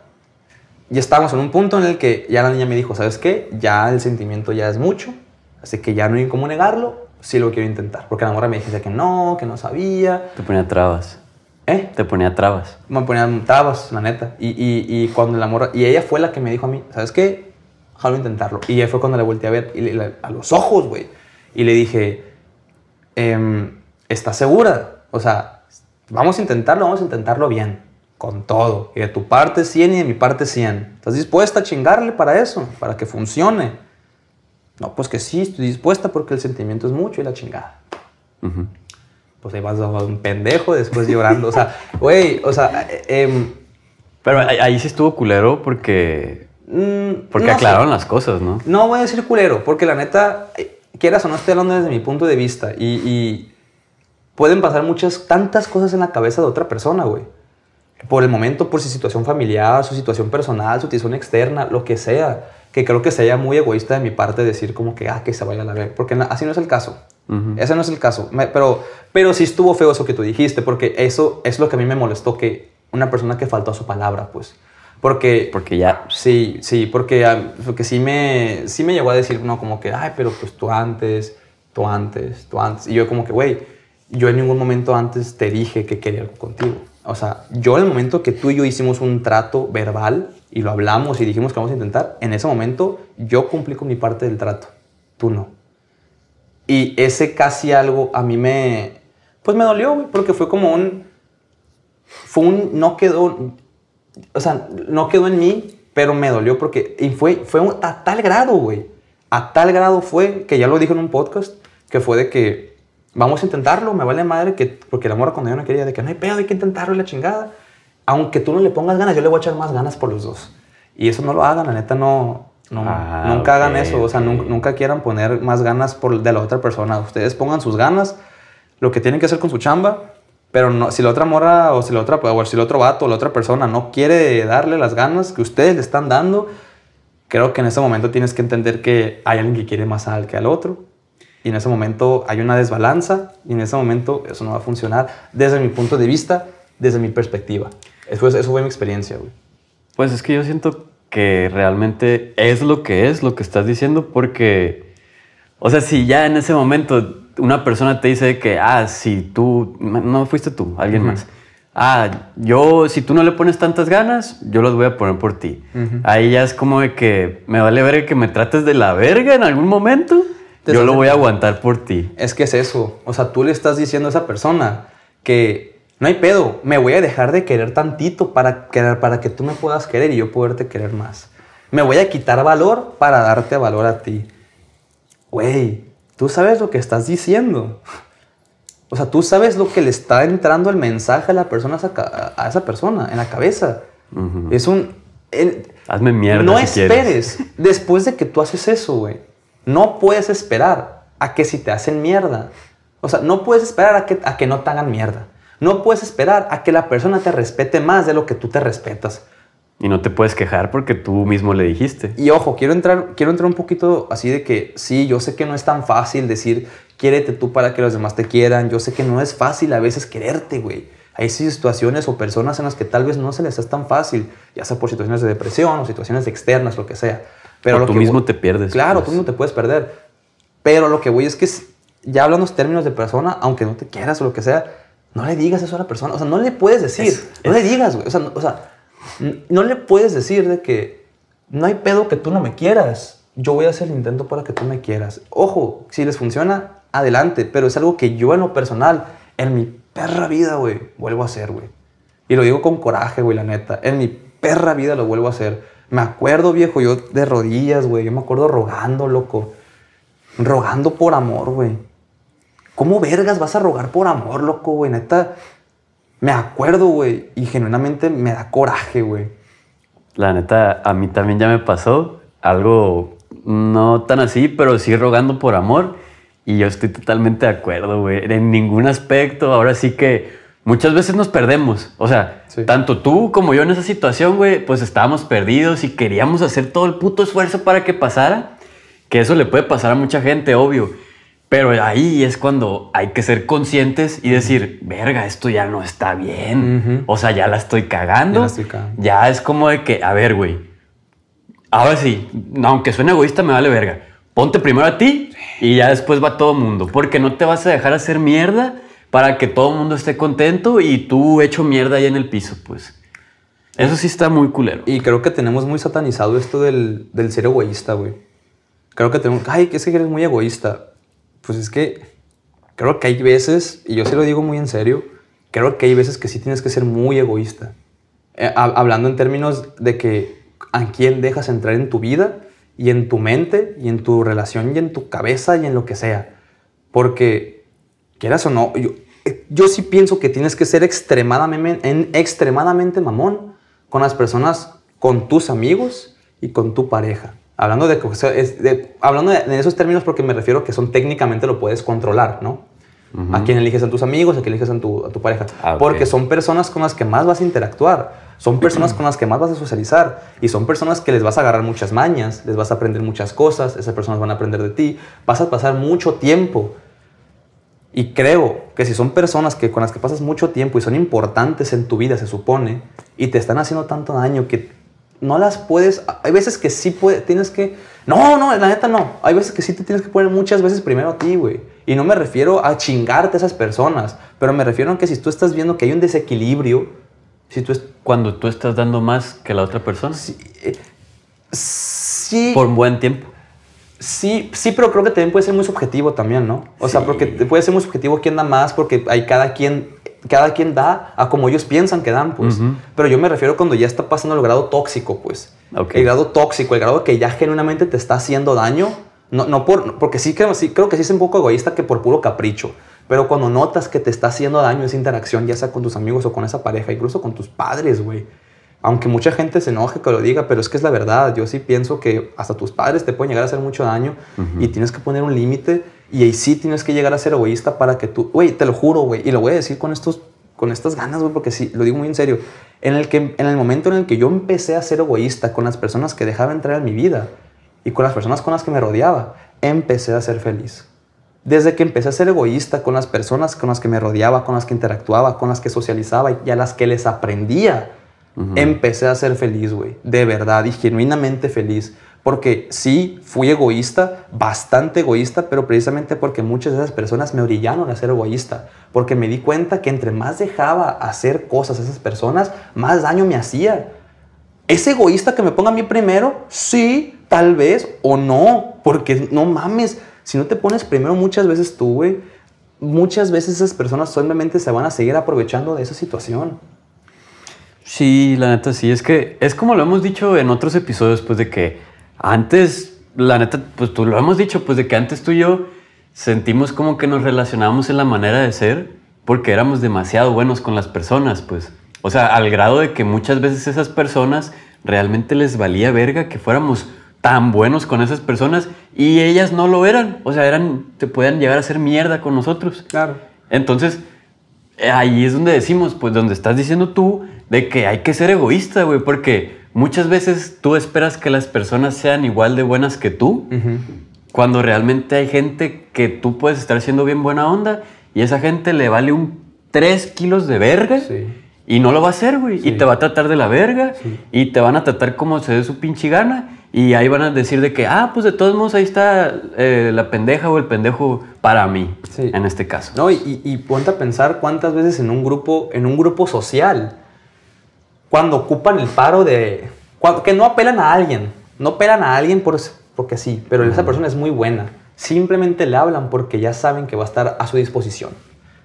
ya estábamos en un punto en el que ya la niña me dijo, ¿sabes qué? Ya el sentimiento ya es mucho, así que ya no hay cómo negarlo, sí lo quiero intentar. Porque la morra me dijiste que no, que no sabía. Te ponía trabas. ¿Eh? Te ponía trabas. Me ponían trabas, la neta. Y, y, y cuando la morra... Y ella fue la que me dijo a mí, ¿sabes qué? Jalo intentarlo. Y ahí fue cuando le volteé a ver y le- le- a los ojos, güey. Y le dije, em, ¿estás segura? O sea, vamos a intentarlo, vamos a intentarlo bien. Con todo. Y de tu parte 100 y de mi parte 100. ¿Estás dispuesta a chingarle para eso? Para que funcione. No, pues que sí, estoy dispuesta porque el sentimiento es mucho y la chingada pues ahí vas a un pendejo después llorando. O sea, güey, o sea, eh, em, Pero ahí, sí estuvo culero porque, mm, porque no sé. aclararon las cosas, ¿no? No voy a decir culero, porque la neta, eh, quieras o no, estoy hablando desde mi punto de vista. Y, y pueden pasar muchas, tantas cosas en la cabeza de otra persona, güey. Por el momento, por su situación familiar, su situación personal, su situación externa, lo que sea. Que creo que sería muy egoísta de mi parte decir como que, ah, que se vaya a la verga. Porque así no es el caso. Ujú. Ese no es el caso. Me- pero, pero sí estuvo feo eso que tú dijiste, porque eso es lo que a mí me molestó, que una persona que faltó a su palabra, pues. Porque Porque ya... Sí, sí, porque, ah, porque sí, me, sí me llegó a decir, no, como que, ay, pero pues tú antes, tú antes, tú antes. Y yo como que, güey, yo en ningún momento antes te dije que quería algo contigo. O sea, yo en el momento que tú y yo hicimos un trato verbal y lo hablamos y dijimos que vamos a intentar, en ese momento yo cumplí con mi parte del trato, tú no. Y ese casi algo a mí me, pues me dolió, güey, porque fue como un, fue un, no quedó, o sea, no quedó en mí, pero me dolió porque, y fue, fue a tal grado, güey, a tal grado fue, que ya lo dije en un podcast, que fue de que vamos a intentarlo, me vale madre, que, porque la morra cuando yo no quería, de que no hay pedo, hay que intentarlo y la chingada. Aunque tú no le pongas ganas, yo le voy a echar más ganas por los dos. Y eso no lo hagan, la neta, no, no Ah, nunca hagan ok, eso, o sea, ok. nunca, nunca quieran poner más ganas por, de la otra persona. Ustedes pongan sus ganas, lo que tienen que hacer con su chamba, pero no, si la otra morra o si la otra, o si el otro vato o la otra persona no quiere darle las ganas que ustedes le están dando, creo que en ese momento tienes que entender que hay alguien que quiere más al que al otro. Y en ese momento hay una desbalanza y en ese momento eso no va a funcionar desde mi punto de vista, desde mi perspectiva. Eso, fue- eso fue mi experiencia, güey. Pues es que yo siento que realmente es lo que es lo que estás diciendo porque, o sea, si ya en ese momento una persona te dice que, ah, si tú, no fuiste tú, alguien más. Ah, yo, si tú no le pones tantas ganas, yo las voy a poner por ti. Ahí ya es como de que me vale verga que me trates de la verga en algún momento. Yo lo voy a aguantar por ti. Es que es eso. O sea, tú le estás diciendo a esa persona que no hay pedo, me voy a dejar de querer tantito para, querer, para que tú me puedas querer y yo poderte querer más. Me voy a quitar valor para darte valor a ti. Güey, tú sabes lo que estás diciendo. O sea, tú sabes lo que le está entrando el mensaje a la persona, a esa, persona, en la cabeza. Ujú. Es un... el- Hazme mierda. no si quieres. esperes. Después de que tú haces eso, güey. No puedes esperar a que si te hacen mierda. O sea, no puedes esperar a que, a que no te hagan mierda. No puedes esperar a que la persona te respete más de lo que tú te respetas. Y no te puedes quejar porque tú mismo le dijiste. Y ojo, quiero entrar, quiero entrar un poquito así de que sí, yo sé que no es tan fácil decir quiérete tú para que los demás te quieran. Yo sé que no es fácil a veces quererte, güey. Hay situaciones o personas en las que tal vez no se les es tan fácil, ya sea por situaciones de depresión o situaciones externas, lo que sea. Pero O lo tú que mismo voy- te pierdes, Claro, pues. tú mismo te puedes perder. Pero lo que voy es que ya hablando en términos de persona, aunque no te quieras o lo que sea, no le digas eso a la persona. O sea, no le puedes decir. Es- no le digas, güey. O sea, no, o sea, no le puedes decir de que no hay pedo que tú no me quieras. Yo voy a hacer el intento para que tú me quieras. Ojo, si les funciona, adelante. Pero es algo que yo en lo personal, en mi perra vida, güey, vuelvo a hacer, güey. Y lo digo con coraje, güey, la neta. En mi perra vida lo vuelvo a hacer. Me acuerdo, viejo, yo de rodillas, güey. Yo me acuerdo rogando, loco. Rogando por amor, güey. ¿Cómo vergas vas a rogar por amor, loco, güey? Neta. me acuerdo, güey, y genuinamente me da coraje, güey. La neta, a mí también ya me pasó algo no tan así, pero sí rogando por amor. Y yo estoy totalmente de acuerdo, güey. En ningún aspecto. Ahora sí que muchas veces nos perdemos. O sea, Sí. tanto tú como yo en esa situación, güey, pues estábamos perdidos y queríamos hacer todo el puto esfuerzo para que pasara. Que eso le puede pasar a mucha gente, obvio. Pero ahí es cuando hay que ser conscientes y decir, verga, esto ya no está bien. O sea, ya la estoy cagando. Ya la estoy cagando. Ya es como de que, a ver, güey. Ahora sí, aunque suene egoísta, me vale verga. Ponte primero a ti y ya después va todo mundo. Porque no te vas a dejar hacer mierda para que todo el mundo esté contento y tú hecho mierda ahí en el piso, pues. Eso sí está muy culero. Y creo que tenemos muy satanizado esto del, del ser egoísta, güey. Creo que tenemos, ay, que es que eres muy egoísta. Pues es que creo que hay veces, y yo sí lo digo muy en serio, creo que hay veces que sí tienes que ser muy egoísta. Eh, hab- hablando en términos de que a quién dejas entrar en tu vida y en tu mente y en tu relación y en tu cabeza y en lo que sea. Porque, quieras o no, yo, eh, yo sí pienso que tienes que ser extremadamente, en- extremadamente mamón con las personas, con tus amigos y con tu pareja. Hablando de, de- hablando de, de esos términos porque me refiero que son técnicamente lo puedes controlar, ¿no? A quién eliges a tus amigos, a quién eliges a tu, a tu pareja. Ah, ok. Porque son personas con las que más vas a interactuar, son personas con las que más vas a socializar y son personas que les vas a agarrar muchas mañas, les vas a aprender muchas cosas, esas personas van a aprender de ti, vas a pasar mucho tiempo. Y creo que si son personas que, con las que pasas mucho tiempo y son importantes en tu vida, se supone, y te están haciendo tanto daño que no las puedes... Hay veces que sí puedes, tienes que... No, no, la neta no. Hay veces que sí te tienes que poner muchas veces primero a ti, güey. Y no me refiero a chingarte a esas personas, pero me refiero a que si tú estás viendo que hay un desequilibrio, si tú... Cuando tú estás dando más que la otra persona. Sí, eh, sí, Por un buen tiempo. Sí, sí, pero creo que también puede ser muy subjetivo también, ¿no? O sea, Sí. porque te- puede ser muy subjetivo quién da más, porque hay cada quien, cada quien da a como ellos piensan que dan, pues. Ujú. Pero yo me refiero cuando ya está pasando el grado tóxico, pues. Ok. El grado tóxico, el grado que ya genuinamente te está haciendo daño. No, no por, porque sí creo, sí creo que sí es un poco egoísta que por puro capricho. Pero cuando notas que te está haciendo daño esa interacción, ya sea con tus amigos o con esa pareja, incluso con tus padres, güey. Aunque mucha gente se enoje que lo diga, pero es que es la verdad. Yo sí pienso que hasta tus padres te pueden llegar a hacer mucho daño y tienes que poner un límite y ahí sí tienes que llegar a ser egoísta para que tú, güey, te lo juro, güey, y lo voy a decir con estos con estas ganas, güey, porque sí, lo digo muy en serio. En el que en el momento en el que yo empecé a ser egoísta con las personas que dejaba entrar en mi vida y con las personas con las que me rodeaba, empecé a ser feliz. Desde que empecé a ser egoísta con las personas con las que me rodeaba, con las que interactuaba, con las que socializaba y a las que les aprendía, empecé a ser feliz, güey. De verdad y genuinamente feliz. Porque sí, fui egoísta, bastante egoísta, pero precisamente porque muchas de esas personas me orillaron a ser egoísta. Porque me di cuenta que entre más dejaba hacer cosas a esas personas, más daño me hacía. ¿Es egoísta que me ponga a mí primero? Sí, tal vez, o no, porque no mames, si no te pones primero muchas veces tú, güey, muchas veces esas personas solamente se van a seguir aprovechando de esa situación. Sí, la neta sí. Es que es como lo hemos dicho en otros episodios, pues de que antes, la neta, pues tú lo hemos dicho, pues de que antes tú y yo sentimos como que nos relacionábamos en la manera de ser porque éramos demasiado buenos con las personas, pues. O sea, al grado de que muchas veces esas personas realmente les valía verga que fuéramos tan buenos con esas personas y ellas no lo eran. O sea, eran, te podían llegar a hacer mierda con nosotros. Claro. Entonces, eh, ahí es donde decimos, pues donde estás diciendo tú, de que hay que ser egoísta, güey, porque muchas veces tú esperas que las personas sean igual de buenas que tú, cuando realmente hay gente que tú puedes estar siendo bien buena onda y esa gente le vale un 3 kilos de verga. Sí. Y no lo va a hacer, güey. Y te va a tratar de la verga. Sí. Y te van a tratar como se dé su pinche gana. Y ahí van a decir de que, ah, pues de todos modos ahí está eh, la pendeja o el pendejo para mí. Sí. En este caso. No, y, y, y ponte a pensar cuántas veces en un grupo, en un grupo social, cuando ocupan el paro de... cuando- que no apelan a alguien, no apelan a alguien por, porque sí, pero esa persona es muy buena. Simplemente le hablan porque ya saben que va a estar a su disposición.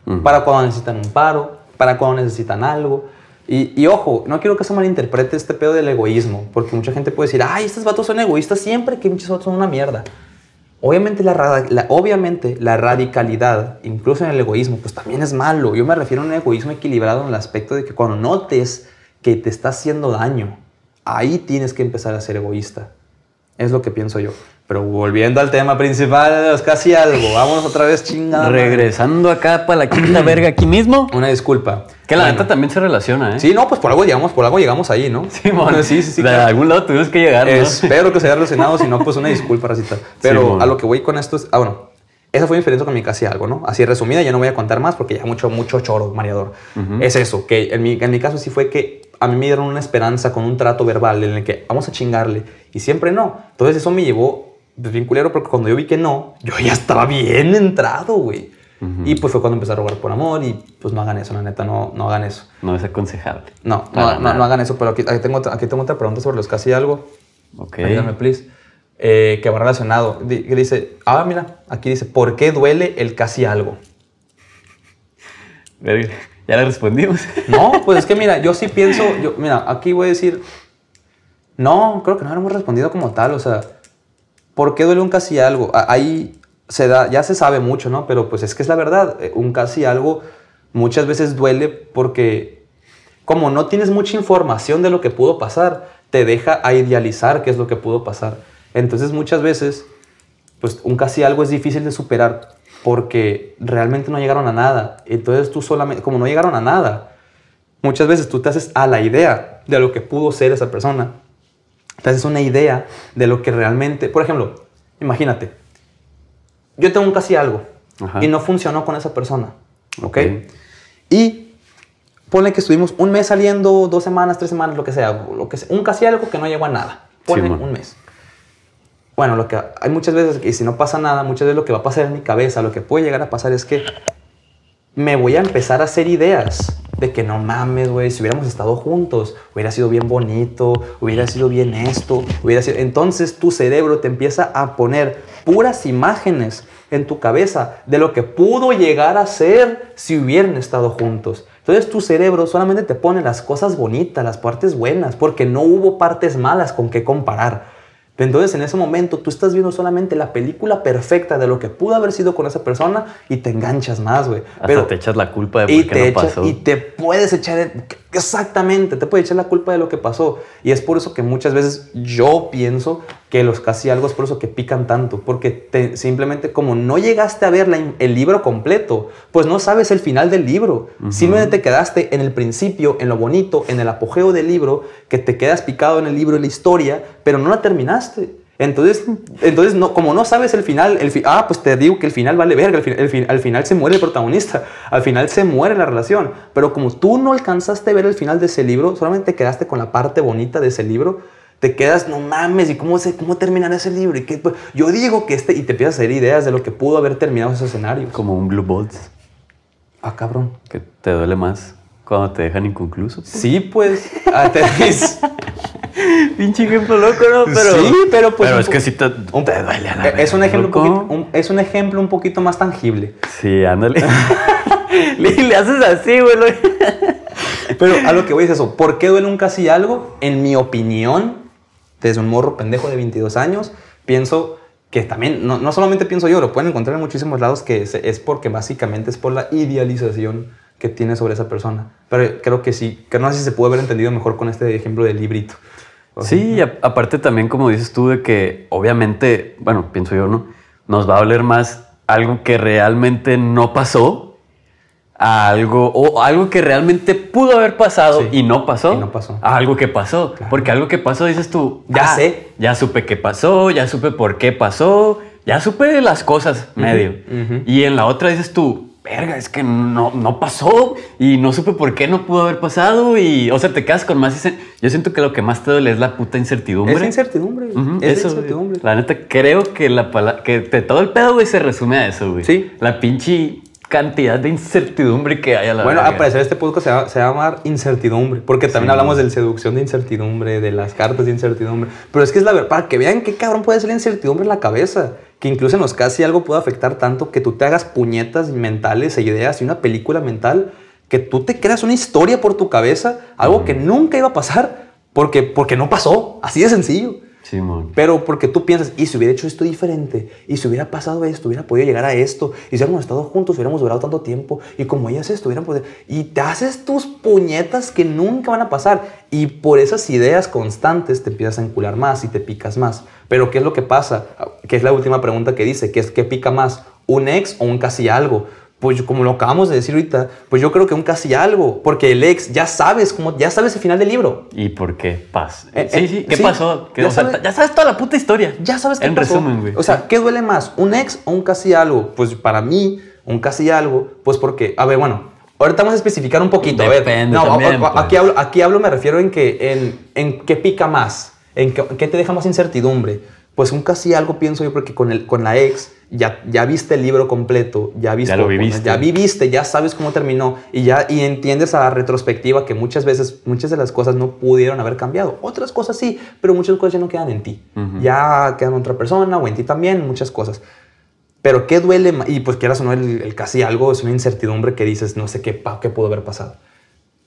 Ujú. Para cuando necesitan un paro, para cuando necesitan algo. Y, y ojo, no quiero que se malinterprete este pedo del egoísmo, porque mucha gente puede decir, ay, estos vatos son egoístas siempre, que muchos otros son una mierda. Obviamente la, la- obviamente la radicalidad, incluso en el egoísmo, pues también es malo. Yo me refiero a un egoísmo equilibrado en el aspecto de que cuando notes que te está haciendo daño, ahí tienes que empezar a ser egoísta. Es lo que pienso yo. Pero volviendo al tema principal casi algo, vamos otra vez chingada. Regresando acá para la quinta verga aquí mismo. Una disculpa. Que la Bueno. neta también se relaciona, ¿eh? Sí, no, pues por algo llegamos, por algo llegamos ahí, ¿no? Simón. sí, sí, sí. De claro. algún lado tuvimos que llegar, ¿no? Espero que se haya relacionado, si no, pues una disculpa, racita. Pero Simón. a lo que voy con esto es, ah, bueno, esa fue mi experiencia con mi casi algo, ¿no? Así resumida, ya no voy a contar más porque ya mucho, mucho choro, mareador. Es eso, que en mi, en mi caso sí fue que a mí me dieron una esperanza con un trato verbal en el que vamos a chingarle y siempre no. Entonces eso me llevó pues, bien culero porque cuando yo vi que no, yo ya estaba bien entrado, güey. Y pues fue cuando empecé a robar por amor y pues no hagan eso, la neta, no, no hagan eso. No es aconsejable. No, no, no, no hagan eso, pero aquí, aquí tengo, aquí tengo otra pregunta sobre los casi algo. Ok. Ayúdame, please. Eh, que va relacionado. Dice, ah, mira, aquí dice, ¿por qué duele el casi algo? Verga, Ya le respondimos. No, pues es que mira, yo sí pienso, yo, mira, aquí voy a decir, no, creo que no hemos respondido como tal, o sea, ¿por qué duele un casi algo? Ahí se da, ya se sabe mucho, ¿no? Pero pues es que es la verdad, eh, un casi algo muchas veces duele porque como no tienes mucha información de lo que pudo pasar, te deja a idealizar qué es lo que pudo pasar. Entonces muchas veces, pues un casi algo es difícil de superar porque realmente no llegaron a nada. Entonces tú solamente, como no llegaron a nada, muchas veces tú te haces a la idea de lo que pudo ser esa persona. Te haces una idea de lo que realmente, por ejemplo, imagínate, yo tengo un casi algo Ajá. y no funcionó con esa persona, ¿ok? Ok. Y ponle que estuvimos un mes saliendo, dos semanas, tres semanas, lo que sea, lo que sea un casi algo que no llegó a nada. Ponle Simón. un mes. Bueno, lo que hay muchas veces que si no pasa nada, muchas veces lo que va a pasar en mi cabeza, lo que puede llegar a pasar es que me voy a empezar a hacer ideas de que no mames, güey, si hubiéramos estado juntos, hubiera sido bien bonito, hubiera sido bien esto, hubiera sido... Entonces tu cerebro te empieza a poner puras imágenes en tu cabeza de lo que pudo llegar a ser si hubieran estado juntos. Entonces tu cerebro solamente te pone las cosas bonitas, las partes buenas, porque no hubo partes malas con qué comparar. Entonces en ese momento tú estás viendo solamente la película perfecta de lo que pudo haber sido con esa persona y te enganchas más, güey. Hasta te echas la culpa de y por qué te no pasó. y te puedes echar exactamente, te puedes echar la culpa de lo que pasó y es por eso que muchas veces yo pienso que los casi algo es por eso que pican tanto, porque te- simplemente como no llegaste a ver la el libro completo, pues no sabes el final del libro. Simplemente te quedaste en el principio, en lo bonito, en el apogeo del libro, que te quedas picado en el libro, en la historia, pero no la terminaste. Entonces, entonces no, como no sabes el final, el fi- ah, pues te digo que el final vale verga, el fi- el fi- al final se muere el protagonista, al final se muere la relación, pero como tú no alcanzaste a ver el final de ese libro, solamente te quedaste con la parte bonita de ese libro, te quedas, no mames, ¿y cómo, se, cómo terminará ese libro? ¿Y qué? Pues, yo digo que este, y te empiezas a hacer ideas de lo que pudo haber terminado ese escenario. Como un Blue Balls, Ah, cabrón. que te duele más cuando te dejan inconcluso. Sí, pues, ah, te- Pinche ejemplo loco, ¿no? Pero, Sí, pero pues Pero es que sí te, un- te duele a la es un ejemplo un loco. poquito, un- es un ejemplo un poquito más tangible. Sí, ándale. le, le haces así, güey. Pero a lo que voy es eso. ¿Por qué duele un casi algo? En mi opinión, desde un morro pendejo de 22 años, pienso que también, no, no solamente pienso yo, lo pueden encontrar en muchísimos lados, que es, porque básicamente es por la idealización que tiene sobre esa persona. Pero creo que sí, que no sé si se pudo haber entendido mejor con este ejemplo del librito. Sí, aparte también, como dices tú, de que obviamente, bueno, pienso yo, ¿no? Nos va a doler más algo que realmente no pasó a algo, o algo que realmente pudo haber pasado Sí. y no pasó. Y no pasó. A algo que pasó. Claro. Porque algo que pasó, dices tú, Ya "Ah, sé". Ya supe qué pasó, ya supe por qué pasó, ya supe las cosas medio. ujú. Y en la otra dices tú, verga, es que no, no pasó y no supe por qué no pudo haber pasado. Y, o sea, te quedas con más. Yo siento que lo que más te duele es la puta incertidumbre. Es incertidumbre. Ujú, es eso, incertidumbre. La neta, creo que, la que todo el pedo, güey, se resume a eso, güey. Sí. La pinche cantidad de incertidumbre que hay a la Bueno, al parecer este podcast se va, se va a llamar incertidumbre, porque también Sí. hablamos de seducción de incertidumbre, de las cartas de incertidumbre. Pero es que es la verdad, para que vean qué cabrón puede ser la incertidumbre en la cabeza, que incluso en los casi algo puede afectar tanto que tú te hagas puñetas mentales e ideas y una película mental, que tú te creas una historia por tu cabeza, algo que nunca iba a pasar, porque, porque no pasó, así de sencillo. Simón. Pero porque tú piensas, y si hubiera hecho esto diferente, y si hubiera pasado esto, hubiera podido llegar a esto, y si hubiéramos estado juntos, hubiéramos durado tanto tiempo, y como ellas esto, hubieran podido... Y te haces tus puñetas que nunca van a pasar. Y por esas ideas constantes te empiezas a encular más y te picas más. Pero ¿qué es lo que pasa? Que es la última pregunta que dice, que es ¿qué pica más? ¿Un ex o un casi algo? Pues como lo acabamos de decir ahorita, pues yo creo que un casi algo, porque el ex ya sabes cómo, ya sabes el final del libro. ¿Y por qué pasa? Eh, sí, eh, sí, ¿qué sí, pasó? ¿Qué- ya sea, sabes- ya sabes toda la puta historia. Ya sabes qué En pasó. resumen, güey. O sea, ¿qué duele más? ¿Un ex o un casi algo? Pues para mí, un casi algo, pues porque, a ver, bueno, ahorita vamos a especificar un poquito. a ver, Depende no, también, a- a- pues. aquí, hablo, aquí hablo, me refiero en que, en, en qué pica más, en qué, qué te deja más incertidumbre. Pues un casi algo pienso yo porque con, el, con la ex ya, ya viste el libro completo, ya, viste, lo viviste. ya viviste, ya sabes cómo terminó y ya y entiendes a la retrospectiva que muchas veces, muchas de las cosas no pudieron haber cambiado. Otras cosas sí, pero muchas cosas ya no quedan en ti. Ya quedan en otra persona o en ti también, muchas cosas. Pero ¿qué duele? Y pues quieras o no, el, el casi algo es una incertidumbre que dices, no sé qué, qué pudo haber pasado.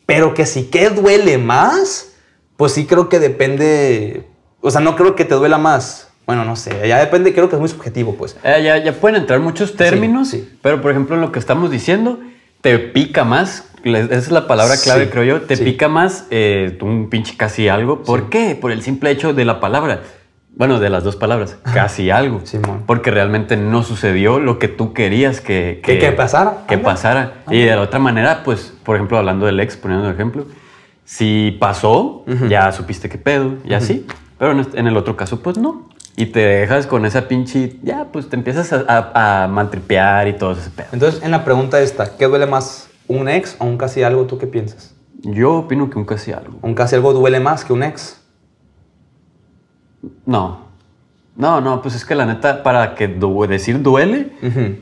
Pero que si qué duele más, pues sí creo que depende, o sea, no creo que te duela más. Bueno, no sé, ya depende, creo que es muy subjetivo, pues. Eh, ya, ya pueden entrar muchos términos, sí. pero por ejemplo, en lo que estamos diciendo, te pica más. Esa es la palabra clave, Sí, creo yo. Te sí. pica más eh, un pinche casi algo. ¿Por qué? Por el simple hecho de la palabra. Bueno, de las dos palabras, casi algo. Simón. Porque realmente no sucedió lo que tú querías que, Que- que pasara. Que Ándale. pasara. Y de la otra manera, pues, por ejemplo, hablando del ex, poniendo un ejemplo, si pasó, ya supiste qué pedo, y así. Pero en, este- en el otro caso, pues no. Y te dejas con esa pinche, ya, pues te empiezas a, a- a maltripear y todo ese pedo. Entonces, en la pregunta esta, ¿qué duele más? ¿Un ex o un casi algo? ¿Tú qué piensas? Yo opino que un casi algo. ¿Un casi algo duele más que un ex? No. No, no, pues es que la neta, para que du- decir duele,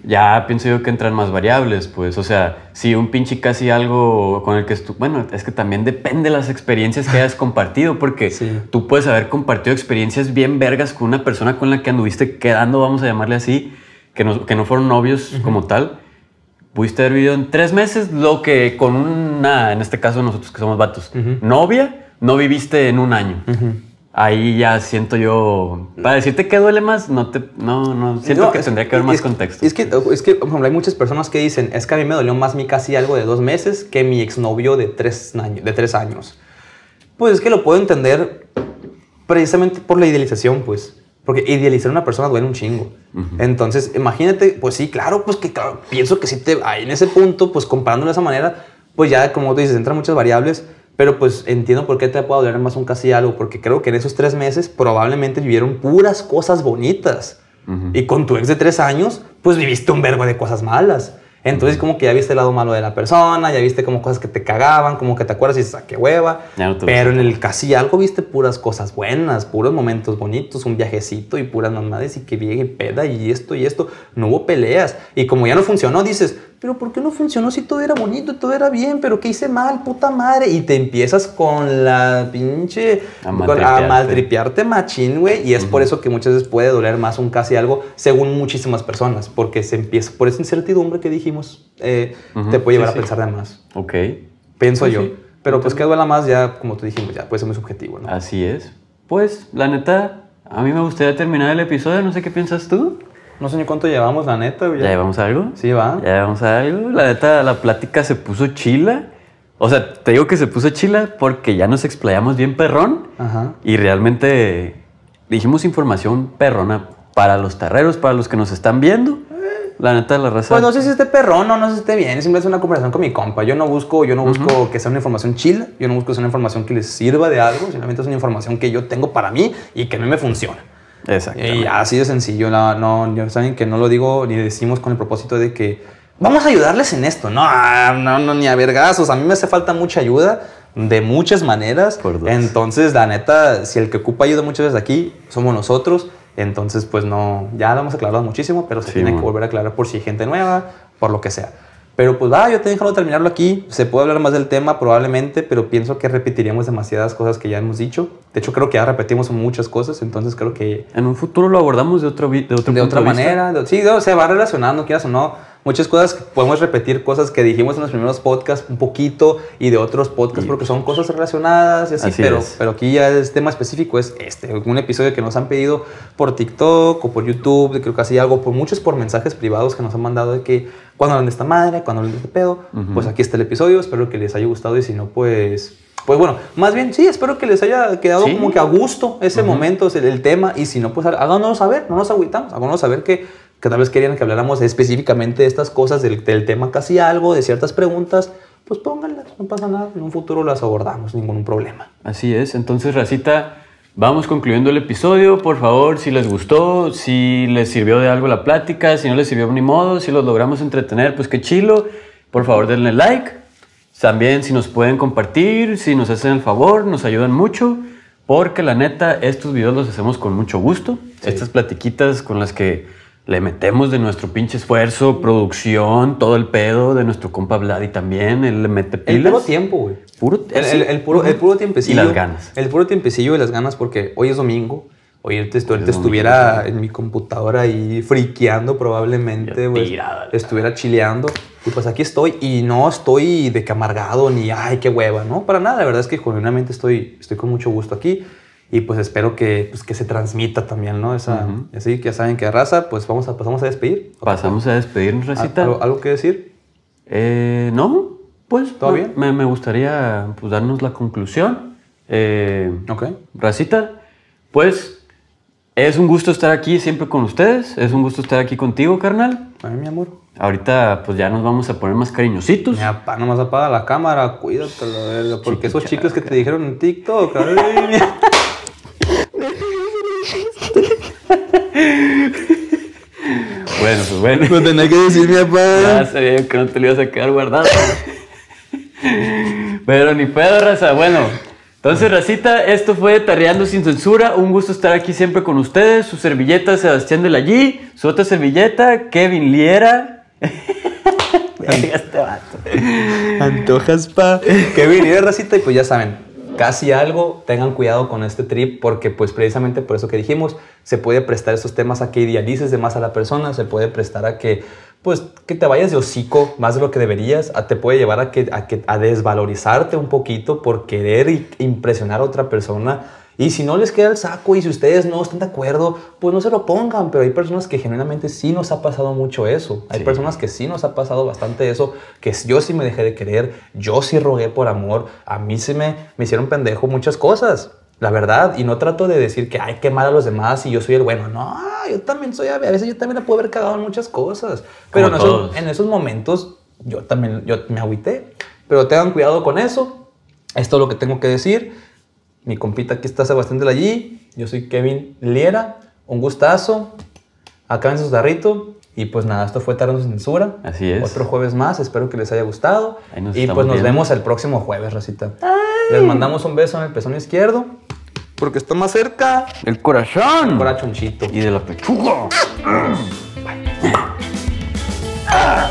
ya pienso yo que entran más variables, pues. O sea, si un pinche casi algo con el que estu Bueno, es que también depende de las experiencias que hayas compartido, porque Sí. tú puedes haber compartido experiencias bien vergas con una persona con la que anduviste quedando, vamos a llamarle así, que no, que no fueron novios como tal. Pudiste haber vivido en tres meses lo que con una, en este caso nosotros que somos vatos, novia, no viviste en un año. Ahí ya siento yo. Para decirte que duele más, no te. No, no. Siento No, que es- tendría que haber más es- contexto. Es que, es que, por ejemplo, hay muchas personas que dicen, es que a mí me dolió más mi casi algo de dos meses que mi exnovio de tres, años, de tres años. Pues es que lo puedo entender precisamente por la idealización, pues. Porque idealizar a una persona duele un chingo. Entonces, imagínate, pues sí, claro, pues que claro, pienso que si te ahí en ese punto, pues comparándolo de esa manera, pues ya, como tú dices, entran muchas variables, pero pues entiendo por qué te puede doler más un casi algo, porque creo que en esos tres meses probablemente vivieron puras cosas bonitas. Y con tu ex de tres años, pues viviste un verbo de cosas malas. Entonces, como que ya viste el lado malo de la persona, ya viste como cosas que te cagaban, como que te acuerdas y dices, "Ah, qué hueva. No Pero en el casi algo viste puras cosas buenas, puros momentos bonitos, un viajecito y puras mamadas y que viaje peda y esto y esto. No hubo peleas. Y como ya no funcionó, dices, pero ¿por qué no funcionó si todo era bonito, todo era bien? ¿Pero qué hice mal, puta madre? Y te empiezas con la pinche... A maltripearte. a maltripearte machín, güey. Y es por eso que muchas veces puede doler más un casi algo según muchísimas personas. Porque se empieza, por esa incertidumbre que dijimos, eh, te puede llevar sí, a sí. pensar de más. Ok. Pienso yo. Pero pues que duela más ya, como tú dijimos, ya puede ser muy subjetivo, ¿no? Así es. Pues, la neta, a mí me gustaría terminar el episodio. No sé qué piensas tú. No sé ni cuánto llevamos, la neta, güey. ¿Ya llevamos algo? Sí, va. Ya llevamos algo. La neta, la plática se puso chila. O sea, te digo que se puso chila porque ya nos explayamos bien perrón. Ajá. Y realmente dijimos información perrona para los terreros, para los que nos están viendo. La neta, la raza. Pues no sé si esté perrón o no sé si esté bien. Simplemente es una conversación con mi compa. Yo no busco, yo no busco que sea una información chila. Yo no busco que sea una información que les sirva de algo. Simplemente es una información que yo tengo para mí y que a mí me funciona. Y así de sencillo, no, no, ya saben que no lo digo ni decimos con el propósito de que vamos a ayudarles en esto. No, no, no, ni a vergazos. A mí me hace falta mucha ayuda de muchas maneras. Entonces, la neta, si el que ocupa ayuda muchas veces aquí somos nosotros. Entonces, pues no, ya lo hemos aclarado muchísimo, pero se Sí, tiene mon. que volver a aclarar por si hay gente nueva, por lo que sea. Pero pues va, yo te dejo terminarlo aquí. Se puede hablar más del tema probablemente, pero pienso que repetiríamos demasiadas cosas que ya hemos dicho. De hecho, creo que ya repetimos muchas cosas, entonces creo que En un futuro lo abordamos de, otro, de otro de punto otra de vista. manera. de- sí, no, se va relacionando, quieras o no. Muchas cosas, podemos repetir cosas que dijimos en los primeros podcasts un poquito y de otros podcasts porque son cosas relacionadas y así, Así pero, es. pero aquí ya el tema específico es este, un episodio que nos han pedido por TikTok o por YouTube, creo que así algo, por muchos por mensajes privados que nos han mandado de que cuando hablan de esta madre, cuando hablan de este pedo, pues aquí está el episodio, espero que les haya gustado y si no, pues... Pues bueno, más bien sí, espero que les haya quedado Sí. como que a gusto ese momento, el, el tema, y si no, pues háganoslo saber, no nos agüitamos, háganos saber que, que tal vez querían que habláramos específicamente de estas cosas, del, del tema casi algo, de ciertas preguntas, pues pónganlas, no pasa nada, en un futuro las abordamos, ningún problema. Así es. Entonces, Racita, vamos concluyendo el episodio. Por favor, si les gustó, si les sirvió de algo la plática, si no les sirvió ni modo, si los logramos entretener, pues qué chilo. Por favor, denle like. También si nos pueden compartir, si nos hacen el favor, nos ayudan mucho. Porque la neta, estos videos los hacemos con mucho gusto. Estas platiquitas con las que le metemos de nuestro pinche esfuerzo, producción, todo el pedo de nuestro compa Vladi también. Él le mete pilas. El puro tiempo, güey. Puro, El, el- el puro, el puro tiempecillo. Y las ganas. El puro tiempecillo y las ganas porque hoy es domingo. Hoy estu- ahorita domingo, estuviera en mi computadora ahí friqueando probablemente, la Estuviera chileando. Y pues aquí estoy. Y no estoy de que amargado ni, ay, qué hueva, ¿no? Para nada. La verdad es que genuinamente estoy, estoy con mucho gusto aquí. Y pues espero que, pues, que se transmita también, ¿no? Esa, Así que ya saben que raza, pues vamos a, pasamos a despedir. Pasamos a despedirnos, Racita. ¿Algo, algo que decir? Eh, no, pues ¿Todo bien? Me, me gustaría pues, darnos la conclusión. Eh, Ok. Racita, pues es un gusto estar aquí siempre con ustedes. Es un gusto estar aquí contigo, carnal. A mí, mi amor. Ahorita pues ya nos vamos a poner más cariñositos. Mi papá nomás apaga la cámara, cuídate la verga, porque esos chicos que te dijeron en TikTok, ay, mi- Bueno, pues bueno. no tenía que decir mi Ya papá. sabía que no te lo ibas a quedar guardado. Pero ni pedo, raza. Bueno, entonces, racita, esto fue Tarreando sin censura. Un gusto estar aquí siempre con ustedes. Su servilleta, Sebastián de la G. Su otra servilleta, Kevin Liera. Verga, este vato. Antojas pa. Que viniera racita y pues ya saben, casi algo, tengan cuidado con este trip porque pues precisamente por eso que dijimos, se puede prestar estos temas a que idealices de más a la persona, se puede prestar a que pues que te vayas de hocico más de lo que deberías, a- te puede llevar a que a, que, a desvalorizarte un poquito por querer impresionar a otra persona. Y si no les queda el saco y si ustedes no están de acuerdo, pues no se lo pongan. Pero hay personas que genuinamente sí nos ha pasado mucho eso. Hay Sí. personas que sí nos ha pasado bastante eso, que yo sí me dejé de querer, yo sí rogué por amor, a mí sí me, me hicieron pendejo muchas cosas. La verdad, y no trato de decir que hay que mal a los demás y yo soy el bueno. No, yo también soy, a veces yo también la puedo haber cagado en muchas cosas. Pero en esos, en esos momentos yo también yo me agüité. Pero tengan cuidado con eso. Esto es lo que tengo que decir. Mi compita aquí está Sebastián de la G. Yo soy Kevin Liera. Un gustazo. Acá en su zarrito. Y pues nada, esto fue Tarde sin Censura. Así es. Otro jueves más. Espero que les haya gustado. Y pues nos vemos el próximo jueves, Rosita. Ay. Les mandamos un beso en el pezón izquierdo. Porque está más cerca. El corazón. El corazonchito. Y de la pechuga. Ah. Bye. Ah.